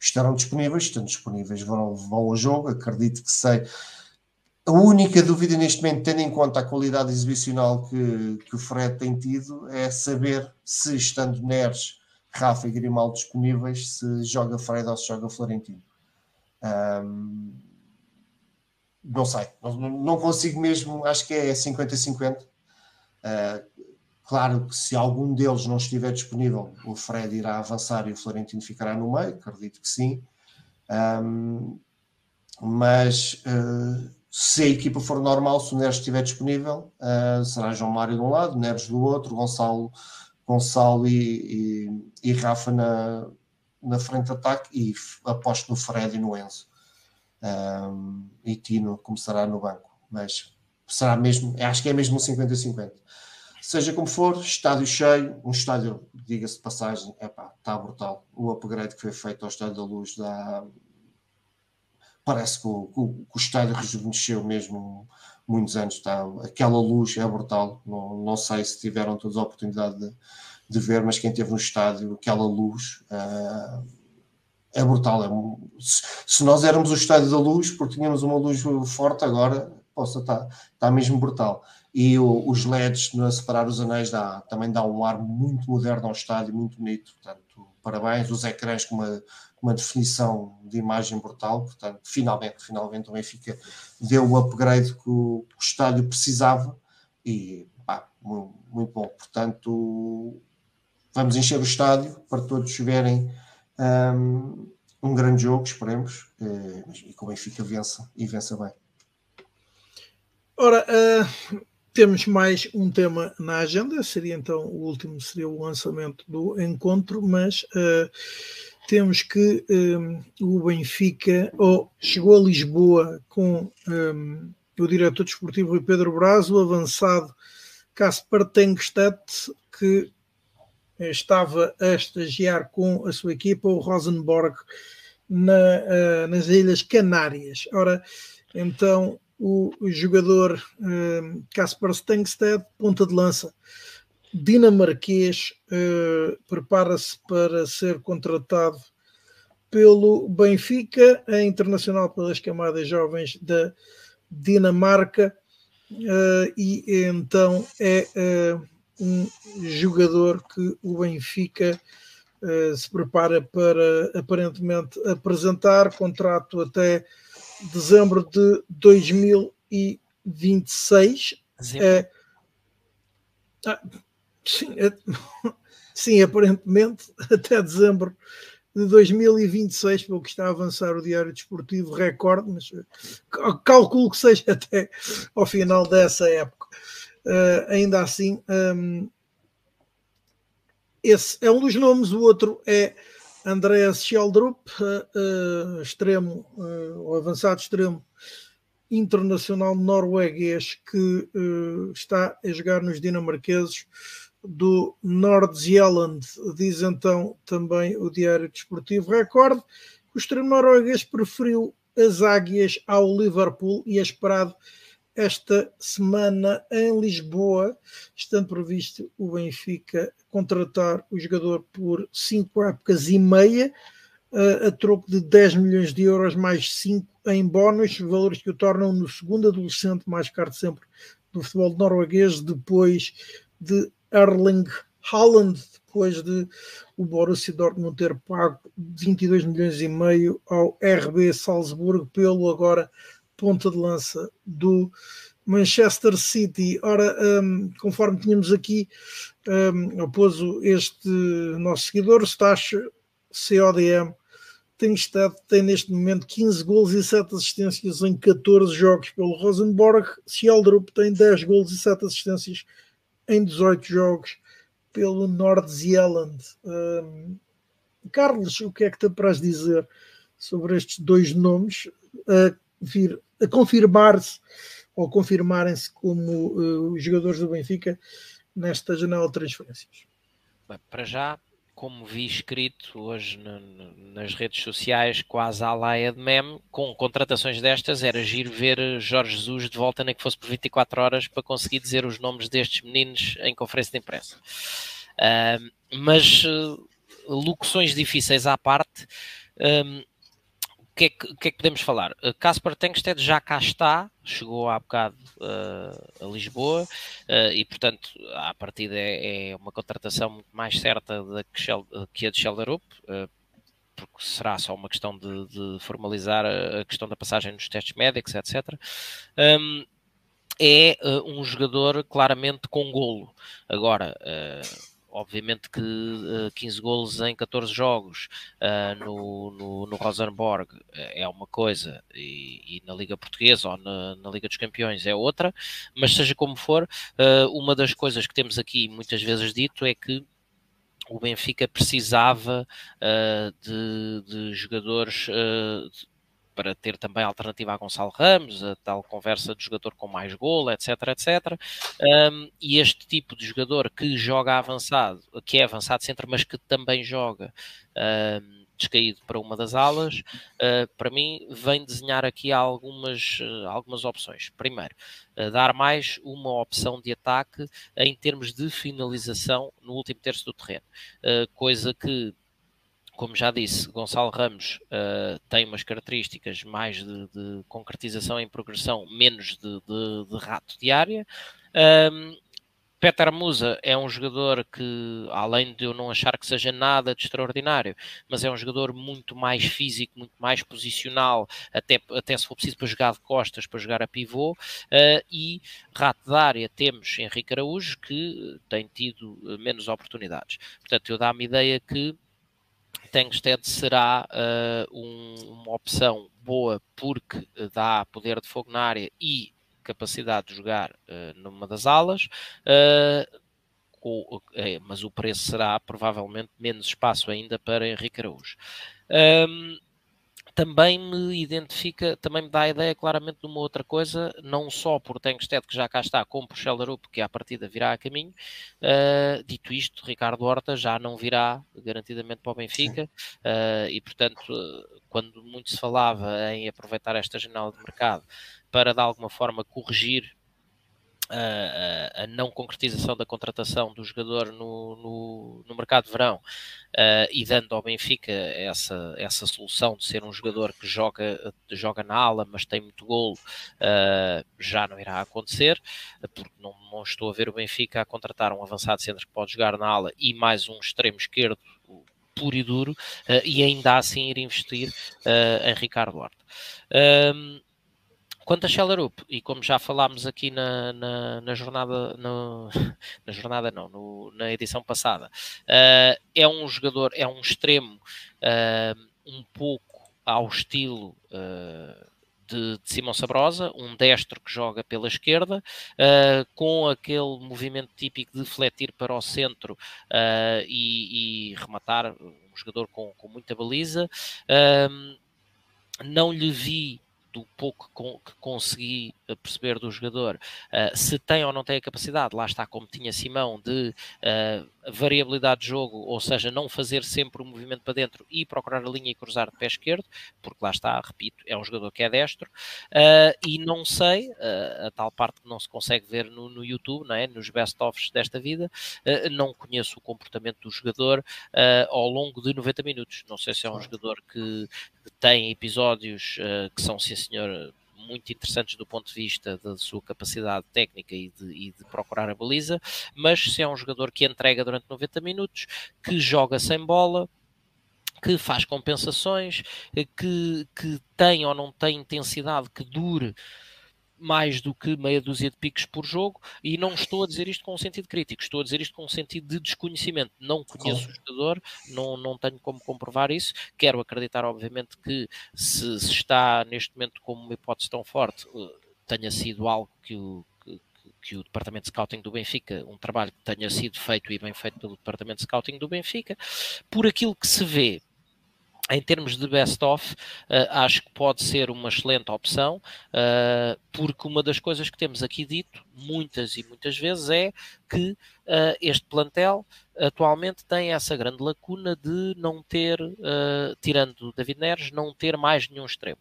estarão disponíveis. Estão disponíveis, vão, vão ao jogo. Acredito que sei a única dúvida neste momento, tendo em conta a qualidade exibicional que, que o Fred tem tido, é saber se, estando Neres, Rafa e Grimaldo disponíveis, se joga Fred ou se joga Florentino. Um, não sei, não, consigo mesmo, acho que é 50-50. Uh, claro que se algum deles não estiver disponível, o Fred irá avançar e o Florentino ficará no meio, acredito que sim. Um, mas uh, se a equipa for normal, se o Neres estiver disponível, uh, será João Mário de um lado, Neres do outro, Gonçalo, Gonçalo e, e, e Rafa na, na frente de ataque e aposto no Fred e no Enzo. Um, e Tino começará no banco, mas será mesmo, acho que é mesmo um 50-50. Seja como for, estádio cheio, um estádio, diga-se de passagem, está brutal. O upgrade que foi feito ao Estádio da Luz dá, parece que o, o, o estádio rejuvenesceu mesmo muitos anos. Está, aquela luz é brutal. Não, não sei se tiveram todos a oportunidade de, de ver, mas quem esteve no estádio, aquela luz uh, é brutal. É, se, se, nós éramos o estádio da luz, porque tínhamos uma luz forte, agora possa está mesmo brutal. E o, os LEDs a separar os anéis dá, também dá um ar muito moderno ao estádio, muito bonito. Portanto, parabéns. Os ecrãs com uma uma definição de imagem brutal, portanto, finalmente, finalmente o Benfica deu o upgrade que o, o estádio precisava e pá, muito, muito, bom. Portanto, vamos encher o estádio para todos verem um, um grande jogo, esperemos, eh, e que o Benfica vença e vença bem. Ora, uh, temos mais um tema na agenda, seria então o último, seria o lançamento do encontro, mas uh, temos que um, o Benfica oh, chegou a Lisboa com um, o diretor desportivo Pedro Braz, o avançado Kasper Tengstedt, que estava a estagiar com a sua equipa, o Rosenborg, na, nas Ilhas Canárias. Ora, então o, jogador Casper Stengstedt, ponta de lança dinamarquês, prepara-se para ser contratado pelo Benfica, a internacional pelas camadas jovens da Dinamarca, e então é um jogador que o Benfica uh, se prepara para aparentemente apresentar contrato até dezembro de 2026. É, ah, sim, é, sim, aparentemente até dezembro de 2026, pelo que está a avançar o Diário Desportivo, recorde, mas calculo que seja até ao final dessa época. Uh, ainda assim, um, esse é um dos nomes, o outro é Andreas Scheldrup, uh, uh, extremo, o avançado extremo internacional norueguês que está a jogar nos dinamarqueses do Nordzealand, diz então também o Diário Desportivo Record. O extremo norueguês preferiu as águias ao Liverpool e é esperado esta semana em Lisboa, estando previsto o Benfica contratar o jogador por cinco épocas e meia, a troco de 10 milhões de euros mais 5 em bónus, valores que o tornam no segundo adolescente mais caro de sempre do futebol norueguês, depois de Erling Haaland, depois de o Borussia Dortmund ter pago 22 milhões e meio ao RB Salzburgo pelo agora ponta de lança do Manchester City. Ora, um, conforme tínhamos aqui, um, este nosso seguidor, Stash CODM, tem, estado, tem neste momento 15 gols e 7 assistências em 14 jogos pelo Rosenborg. Sheldrup tem 10 gols e 7 assistências em 18 jogos pelo Nordzealand. Um, Carlos, o que é que te apraz dizer sobre estes dois nomes a, vir, a confirmar-se ou confirmarem-se como uh, os jogadores do Benfica nesta janela de transferências? Bem, para já, como vi escrito hoje no, no, nas redes sociais, quase à laia de meme, com contratações destas, era giro ver Jorge Jesus de volta, nem que fosse por 24 horas, para conseguir dizer os nomes destes meninos em conferência de imprensa. Uh, mas uh, locuções difíceis à parte, que é que, que, é que podemos falar? Uh, Casper Tengsted já cá está, chegou há bocado uh, a Lisboa uh, e, portanto, a partida é, é, uma contratação muito mais certa da que, Shell, que a de Schelderup, uh, porque será só uma questão de, de, formalizar a questão da passagem nos testes médicos, etc. Um, é um jogador claramente com golo. Agora obviamente que uh, eh, 15 golos em 14 jogos uh, no, no, no, Rosenborg eh, é uma coisa e, e na Liga Portuguesa ou na, na, Liga dos Campeões é outra, mas seja como for, uh, uma das coisas que temos aqui muitas vezes dito é que o Benfica precisava de, de, jogadores para ter também alternativa a Gonçalo Ramos, a tal conversa de jogador com mais golo, etc, etc. Um, e este tipo de jogador que joga avançado, que é avançado centro, mas que também joga um, descaído para uma das alas, uh, para mim vem desenhar aqui algumas, uh, algumas opções. Primeiro, uh, dar mais uma opção de ataque em termos de finalização no último terço do terreno, coisa que como já disse, Gonçalo Ramos uh, tem umas características mais de, de, concretização em progressão, menos de, de, de rato de área. Um, Peter Musa é um jogador que, além de eu não achar que seja nada de extraordinário, mas é um jogador muito mais físico, muito mais posicional, até, até se for preciso para jogar de costas, para jogar a pivô. Uh, e rato de área temos Henrique Araújo, que tem tido menos oportunidades. Portanto, eu dá-me ideia que Tengsted será uh, um, uma opção boa porque dá poder de fogo na área e capacidade de jogar uh, numa das alas, uh, com, mas o preço será provavelmente menos espaço ainda para Henrique Araújo. Um, também me identifica, também me dá a ideia claramente de uma outra coisa, não só por Tengsted, que já cá está, como por Schellerup, que à partida virá a caminho. Uh, dito isto, Ricardo Horta já não virá garantidamente para o Benfica, uh, e portanto, quando muito se falava em aproveitar esta janela de mercado para de alguma forma corrigir a, a, não concretização da contratação do jogador no, no, no mercado de verão uh, e dando ao Benfica essa, essa solução de ser um jogador que joga, joga na ala, mas tem muito golo, uh, já não irá acontecer, porque não, não, estou a ver o Benfica a contratar um avançado centro que pode jogar na ala e mais um extremo esquerdo puro e duro, uh, e ainda assim ir investir em Ricardo Horta. Quanto a Schellerup, e como já falámos aqui na, na, na jornada, no, na jornada não, no, na edição passada, uh, é um jogador, é um extremo uh, um pouco ao estilo uh, de, de, Simão Sabrosa, um destro que joga pela esquerda, com aquele movimento típico de fletir para o centro e, e, rematar, um jogador com, com muita baliza. não lhe vi do pouco que consegui eh, perceber do jogador, uh, se tem ou não tem a capacidade, lá está como tinha Simão, de uh, variabilidade de jogo, ou seja, não fazer sempre o movimento para dentro e procurar a linha e cruzar de pé esquerdo, porque lá está, repito, é um jogador que é destro, e não sei, a tal parte que não se consegue ver no, no YouTube, não é? nos best-ofs desta vida, não conheço o comportamento do jogador ao longo de 90 minutos. Não sei se é um jogador que tem episódios que são, senhor, muito interessantes do ponto de vista da sua capacidade técnica e de, e de, procurar a baliza, mas se é um jogador que entrega durante 90 minutos, que joga sem bola, que faz compensações, que, que tem ou não tem intensidade que dure mais do que meia dúzia de picos por jogo, e não estou a dizer isto com um sentido crítico, estou a dizer isto com um sentido de desconhecimento. Não conheço o jogador, não, não tenho como comprovar isso. Quero acreditar, obviamente, que se, se está neste momento como uma hipótese tão forte, eh, tenha sido algo que o, que o Departamento de Scouting do Benfica, um trabalho que tenha sido feito e bem feito pelo Departamento de Scouting do Benfica, por aquilo que se vê em termos de best-of, uh, acho que pode ser uma excelente opção, uh, porque uma das coisas que temos aqui dito, muitas e muitas vezes, é que uh, este plantel atualmente tem essa grande lacuna de não ter, tirando David Neres, não ter mais nenhum extremo.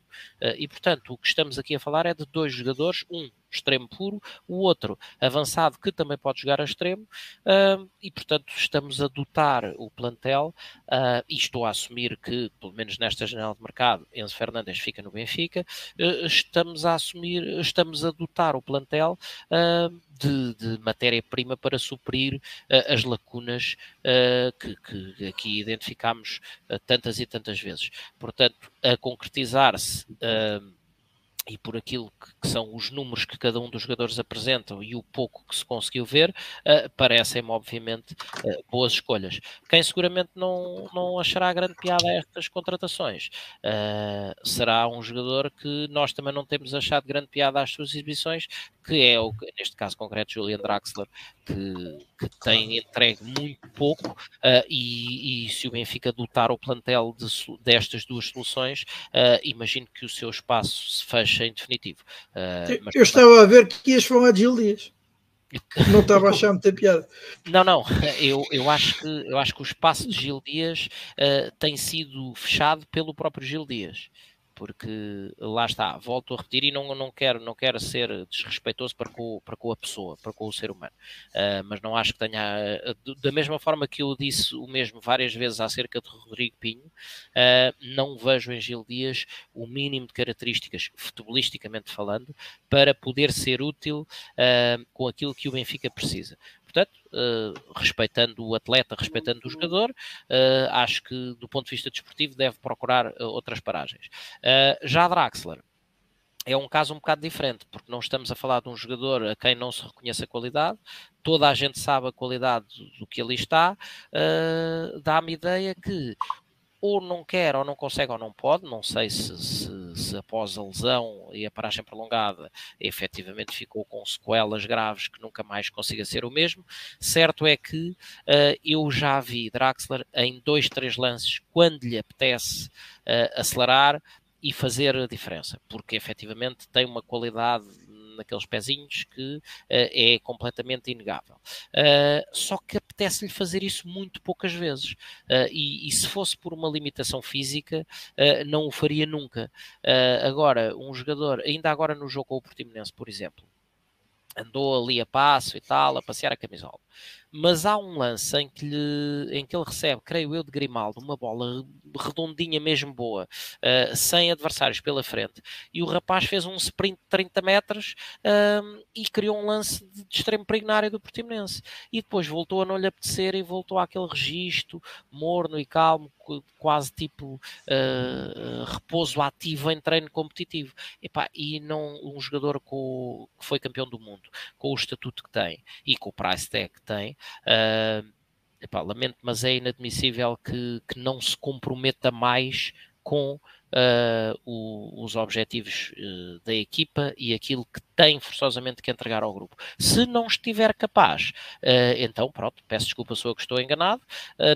e, portanto, o que estamos aqui a falar é de dois jogadores, um extremo puro, o outro avançado que também pode jogar a extremo, uh, e portanto estamos a dotar o plantel, uh, e estou a assumir que, pelo menos nesta janela de mercado, Enzo Fernandes fica no Benfica, uh, estamos a assumir, estamos a dotar o plantel de, de matéria-prima para suprir as lacunas que, que, aqui identificamos tantas e tantas vezes. Portanto, a concretizar-se e por aquilo que, que, são os números que cada um dos jogadores apresentam e o pouco que se conseguiu ver, uh, parecem-me obviamente uh, boas escolhas. Quem seguramente não, não achará grande piada a estas contratações uh, será um jogador que nós também não temos achado grande piada às suas exibições, que é, o, neste caso concreto, Julian Draxler, que, que tem entregue muito pouco, uh, e, e, se o Benfica dotar o plantel de, destas duas soluções, uh, imagino que o seu espaço se fecha em definitivo. Uh, mas, eu estava a ver que ias falar de Gil Dias. Não estava a achar muita piada. Não, não, eu, eu, acho que, eu acho que o espaço de Gil Dias tem sido fechado pelo próprio Gil Dias porque lá está, volto a repetir e não, não, quero, não quero ser desrespeitoso para com, para com a pessoa, para com o ser humano, uh, mas não acho que tenha, uh, da mesma forma que eu disse o mesmo várias vezes acerca de Rodrigo Pinho, uh, não vejo em Gil Dias o mínimo de características, futebolisticamente falando, para poder ser útil com aquilo que o Benfica precisa portanto, uh, respeitando o atleta, respeitando o jogador, uh, acho que do ponto de vista desportivo deve procurar uh, outras paragens. já Draxler, é um caso um bocado diferente, porque não estamos a falar de um jogador a quem não se reconhece a qualidade, toda a gente sabe a qualidade do que ali está, uh, dá-me ideia que ou não quer, ou não consegue, ou não pode, não sei se, se, se, após a lesão e a paragem prolongada efetivamente ficou com sequelas graves que nunca mais consiga ser o mesmo. Certo é que uh, eu já vi Draxler em dois, três lances, quando lhe apetece uh, acelerar, e fazer a diferença, porque efetivamente tem uma qualidade naqueles pezinhos que uh, é completamente inegável. Uh, só que apetece-lhe fazer isso muito poucas vezes. Uh, e, e, se fosse por uma limitação física, não o faria nunca. agora, um jogador, ainda agora no jogo com o Portimonense, por exemplo, andou ali a passo e tal, a passear a camisola mas há um lance em que, lhe, em que ele recebe, creio eu, de Grimaldo, uma bola redondinha mesmo boa, uh, sem adversários pela frente, e o rapaz fez um sprint de 30 metros uh, e criou um lance de, de extremo perigo na área do Portimonense, e depois voltou a não lhe apetecer e voltou àquele registro morno e calmo, quase tipo uh, repouso ativo em treino competitivo. E não um jogador com, que foi campeão do mundo, com o estatuto que tem e com o price tag que tem, Uh, epá, lamento, mas é inadmissível que, que não se comprometa mais com uh, o, os objetivos uh, da equipa e aquilo que tem forçosamente que entregar ao grupo. Se não estiver capaz, uh, então pronto, peço desculpa, sou eu que estou enganado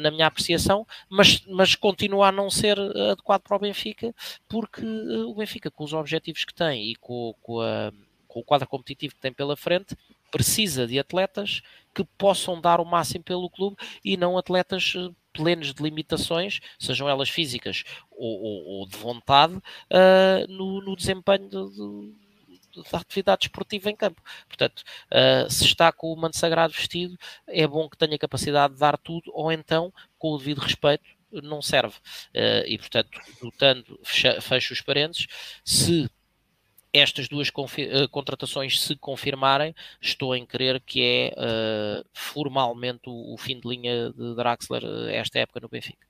na minha apreciação, mas, mas continua a não ser adequado para o Benfica, porque o Benfica, com os objetivos que tem e com, com, a, com o quadro competitivo que tem pela frente, precisa de atletas que possam dar o máximo pelo clube e não atletas eh, plenos de limitações, sejam elas físicas ou, ou, ou de vontade, uh, no, no, desempenho de, de, da atividade esportiva em campo. Portanto, uh, se está com o manto sagrado vestido, é bom que tenha capacidade de dar tudo, ou então, com o devido respeito, não serve. Uh, e, portanto, notando, fecho os parênteses, se estas duas uh, contratações se confirmarem, estou em crer que é uh, formalmente o, o, fim de linha de Draxler uh, esta época no Benfica.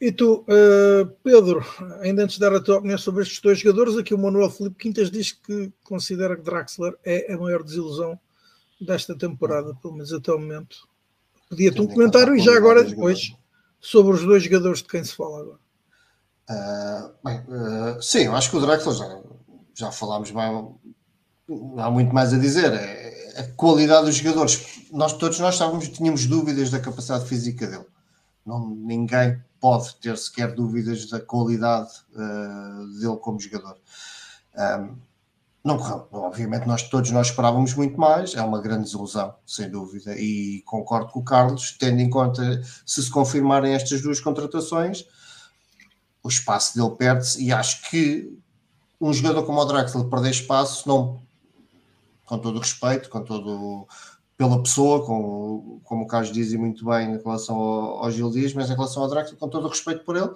E tu, Pedro, ainda antes de dar a tua opinião sobre estes dois jogadores, aqui o Manuel Felipe Quintas diz que considera que Draxler é a maior desilusão desta temporada, pelo menos até o momento. Pedia-te um comentário e já agora depois sobre os dois jogadores de quem se fala agora. Uh, bem, uh, sim, eu acho que o Drexler já, já falámos bem, há muito mais a dizer. É, a qualidade dos jogadores. Nós todos nós estávamos, tínhamos dúvidas da capacidade física dele. Não, ninguém pode ter sequer dúvidas da qualidade uh, dele como jogador. Um, não correu. Obviamente, nós todos nós esperávamos muito mais. É uma grande desilusão, sem dúvida. E concordo com o Carlos, tendo em conta se se confirmarem estas duas contratações o espaço dele perde-se e acho que um jogador como o Draxler perder espaço, não, com todo o respeito, com todo pela pessoa, com, como o Carlos dizia muito bem em relação ao, ao Gil Dias, mas em relação ao Draxler, com todo o respeito por ele,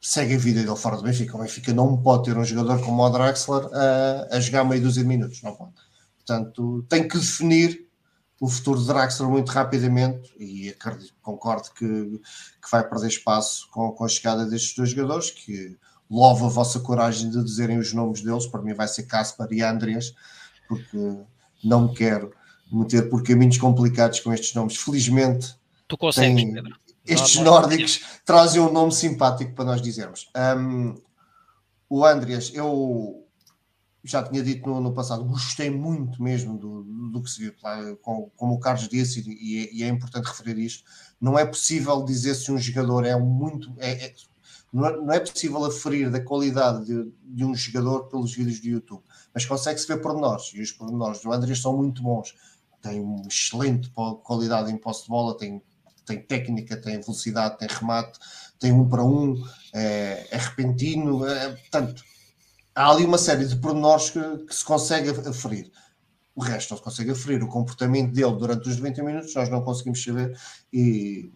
segue a vida dele fora do Benfica. O Benfica não pode ter um jogador como o Draxler a, a jogar meio dúzia de minutos, não pode. Portanto, tem que definir o futuro de Draxler muito rapidamente e acredito, concordo que, que vai perder espaço com, com a chegada destes dois jogadores, que louvo a vossa coragem de dizerem os nomes deles, para mim vai ser Caspar e Andreas, porque não me quero meter por caminhos complicados com estes nomes. Felizmente, tu consegues, tem, Pedro. estes nórdicos trazem um nome simpático para nós dizermos. Um, o Andreas, eu já tinha dito no, no, passado, gostei muito mesmo do, do que se viu, como, como o Carlos disse, e, é, e, é importante referir isto, não é possível dizer se um jogador é muito. É, é, não, é, é possível aferir da qualidade de, de, um jogador pelos vídeos do YouTube, mas consegue-se ver pormenores, e os pormenores do Andrés são muito bons. Tem uma excelente qualidade em posse de bola, tem, tem técnica, tem velocidade, tem remate, tem um para um, é, é repentino, é, portanto há ali uma série de pormenores que, que se consegue aferir. O resto não se consegue aferir. O comportamento dele durante os 90 minutos nós não conseguimos saber e,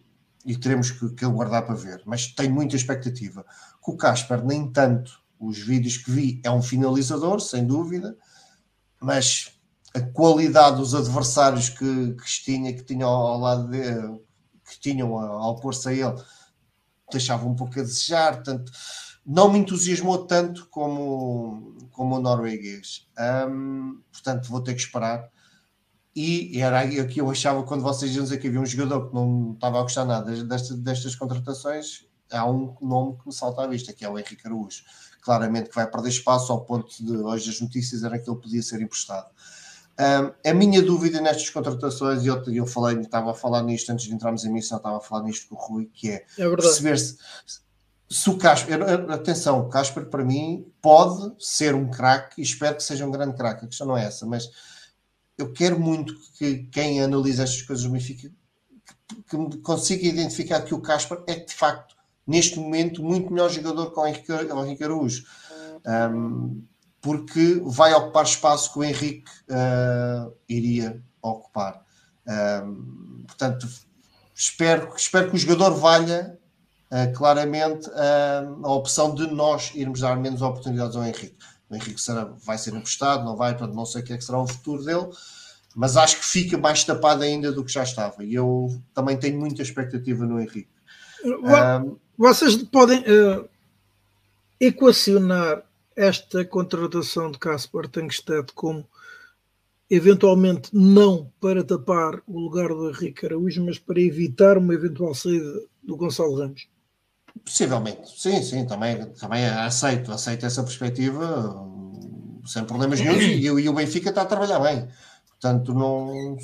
e teremos que, que aguardar para ver. Mas tenho muita expectativa. Com o Casper, nem tanto. Os vídeos que vi é um finalizador, sem dúvida, mas a qualidade dos adversários que, que tinha, que tinham ao lado dele, que tinham ao pôr-se a ele, deixava um pouco a desejar. Portanto, não me entusiasmou tanto como, como o norueguês. Um, portanto, vou ter que esperar. E era aí que eu achava quando vocês iam dizer que havia um jogador que não estava a gostar nada destas, destas contratações, há um nome que me salta à vista, que é o Henrique Araújo. Claramente que vai perder espaço ao ponto de hoje as notícias eram que ele podia ser emprestado. Um, a minha dúvida nestas contratações, e eu, eu falei, estava a falar nisto antes de entrarmos em missão, estava a falar nisto com o Rui, que é, é perceber se, se o Casper, atenção, o Casper para mim pode ser um craque e espero que seja um grande craque, a questão não é essa, mas eu quero muito que quem analisa estas coisas Benfica que, consiga identificar que o Casper é de facto, neste momento, muito melhor jogador que o Henrique, o Henrique Araújo. Um, porque vai ocupar espaço que o Henrique uh, iria ocupar. Um, portanto, espero, espero que o jogador valha claramente a opção de nós irmos dar menos oportunidades ao Henrique. O Henrique será, vai ser emprestado, não vai, portanto, não sei o que é que será o futuro dele, mas acho que fica mais tapado ainda do que já estava. E eu também tenho muita expectativa no Henrique. Vocês podem uh, equacionar esta contratação de Caspar Tankstedt como eventualmente não para tapar o lugar do Henrique Araújo, mas para evitar uma eventual saída do Gonçalo Ramos? Possivelmente, sim, sim, também, também aceito, aceito essa perspectiva sem problemas nenhum e, e o Benfica está a trabalhar bem. Portanto, não,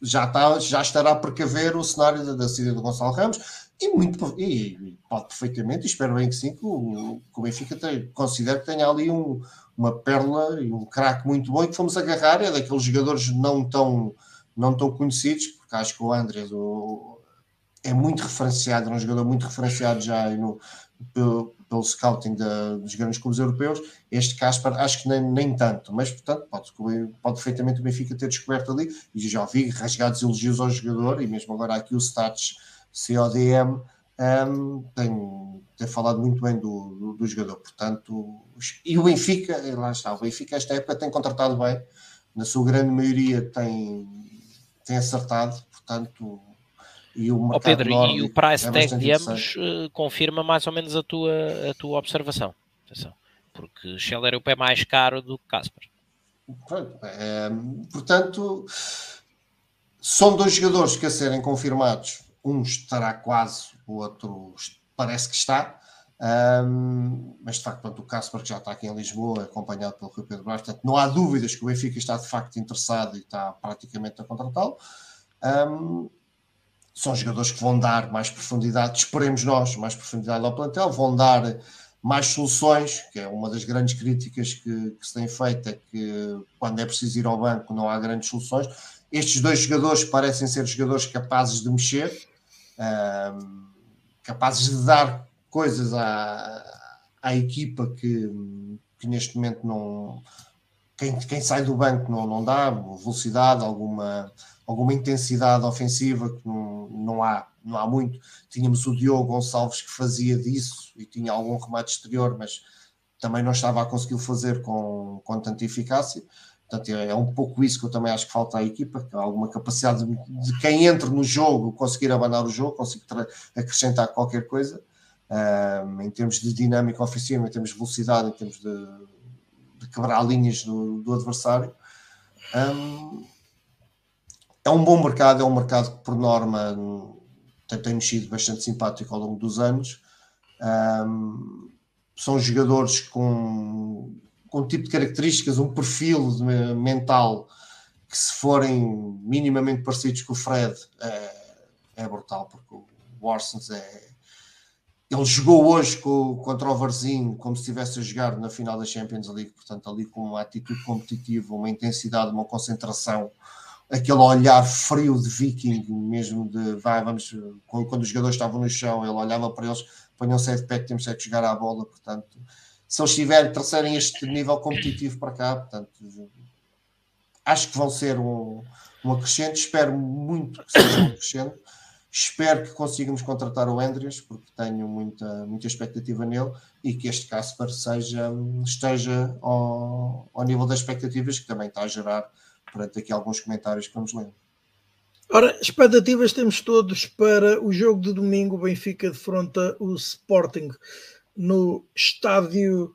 já, está, já estará a precaver o cenário da, da saída do Gonçalo Ramos e, muito, e pode perfeitamente, espero bem que sim, que o, que o Benfica tem, considero que tenha ali um, uma pérola e um craque muito bom e que fomos agarrar, é daqueles jogadores não tão, não tão conhecidos, porque acho que o André o, é muito referenciado, é um jogador muito referenciado já no, pelo, pelo scouting da, dos grandes clubes europeus. Este Caspar acho que nem, nem tanto, mas portanto pode, pode perfeitamente o Benfica ter descoberto ali, e já ouvi rasgados elogios ao jogador, e mesmo agora aqui o Stats CODM um, tem, tem falado muito bem do, do, do, jogador, portanto, e o Benfica, lá está, o Benfica esta época tem contratado bem, na sua grande maioria tem, tem acertado, portanto, e o oh, Pedro, e o price é tag de ambos uh, confirma mais ou menos a tua, a tua observação, Atenção. porque Scheller é o pé mais caro do que Casper. É, portanto, são dois jogadores que a serem confirmados um estará quase, o outro parece que está. Um, mas de facto, pronto, o Casper que já está aqui em Lisboa, acompanhado pelo Rui Pedro Brás, portanto, não há dúvidas que o Benfica está de facto interessado e está praticamente a contratá-lo. Um, são jogadores que vão dar mais profundidade, esperemos nós, mais profundidade ao plantel, vão dar mais soluções, que é uma das grandes críticas que, que se tem feito, é que quando é preciso ir ao banco não há grandes soluções. Estes dois jogadores parecem ser jogadores capazes de mexer, um, capazes de dar coisas à, à equipa que, que neste momento não. Quem, quem sai do banco não, não dá velocidade, alguma, alguma intensidade ofensiva que não, não, há, não há muito. Tínhamos o Diogo Gonçalves que fazia disso e tinha algum remate exterior, mas também não estava a conseguir fazer com, com tanta eficácia. Portanto, é, é um pouco isso que eu também acho que falta à equipa, que alguma capacidade de, de quem entra no jogo conseguir abanar o jogo, conseguir acrescentar qualquer coisa, um, em termos de dinâmica ofensiva, em termos de velocidade, em termos de quebrar linhas do, do adversário. Um, é um bom mercado, é um mercado que, por norma, tem, tem mexido bastante simpático ao longo dos anos. Um, são jogadores com com um tipo de características, um perfil mental que se forem minimamente parecidos com o Fred é, é brutal, porque o Warsons é ele jogou hoje com, contra o Varzinho como se estivesse a jogar na final da Champions League, portanto ali com uma atitude competitiva, uma intensidade, uma concentração aquele olhar frio de viking mesmo de vai, vamos, quando, os jogadores estavam no chão, ele olhava para eles, ponham-se de pé que temos é que jogar à bola, portanto se eles estiverem trouxerem este nível competitivo para cá, portanto, acho que vão ser um, um acrescente, espero muito que seja um acrescente, espero que consigamos contratar o Andreas, porque tenho muita, muita expectativa nele, e que este Casper seja, esteja ao, ao nível das expectativas que também está a gerar perante aqui alguns comentários que vamos ler. Ora, expectativas temos todos para o jogo de domingo, Benfica defronta o Sporting no Estádio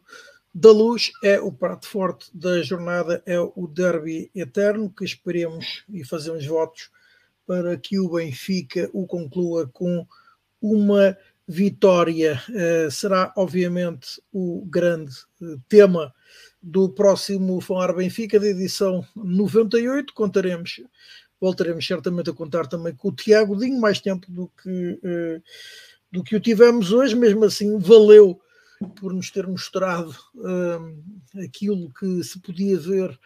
da Luz é o prato forte da jornada, é o derby eterno, que esperemos e fazemos votos para que o Benfica o conclua com uma vitória. Uh, será, obviamente, o grande uh, tema do próximo Falar Benfica, da edição 98. Contaremos, voltaremos certamente a contar também com o Tiago Dinho, mais tempo do que, uh, do que o tivemos hoje, mesmo assim, valeu por nos ter mostrado aquilo que se podia ver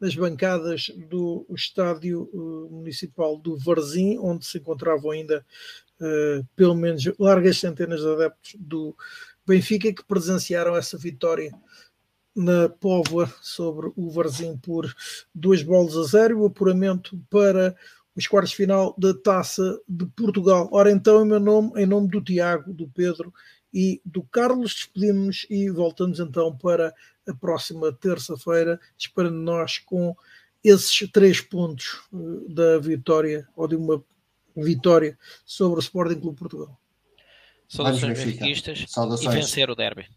nas bancadas do estádio uh, municipal do Varzim, onde se encontravam ainda pelo menos largas centenas de adeptos do Benfica que presenciaram essa vitória na Póvoa sobre o Varzim por duas bolas a zero, o apuramento para os quartos final da Taça de Portugal. Ora então, em meu nome, em nome do Tiago, do Pedro e do Carlos, despedimos e voltamos então para a próxima terça-feira, esperando nós com esses três pontos eh, da vitória ou de uma vitória sobre o Sporting Clube Portugal. Saudações benfiquistas e vencer o derby.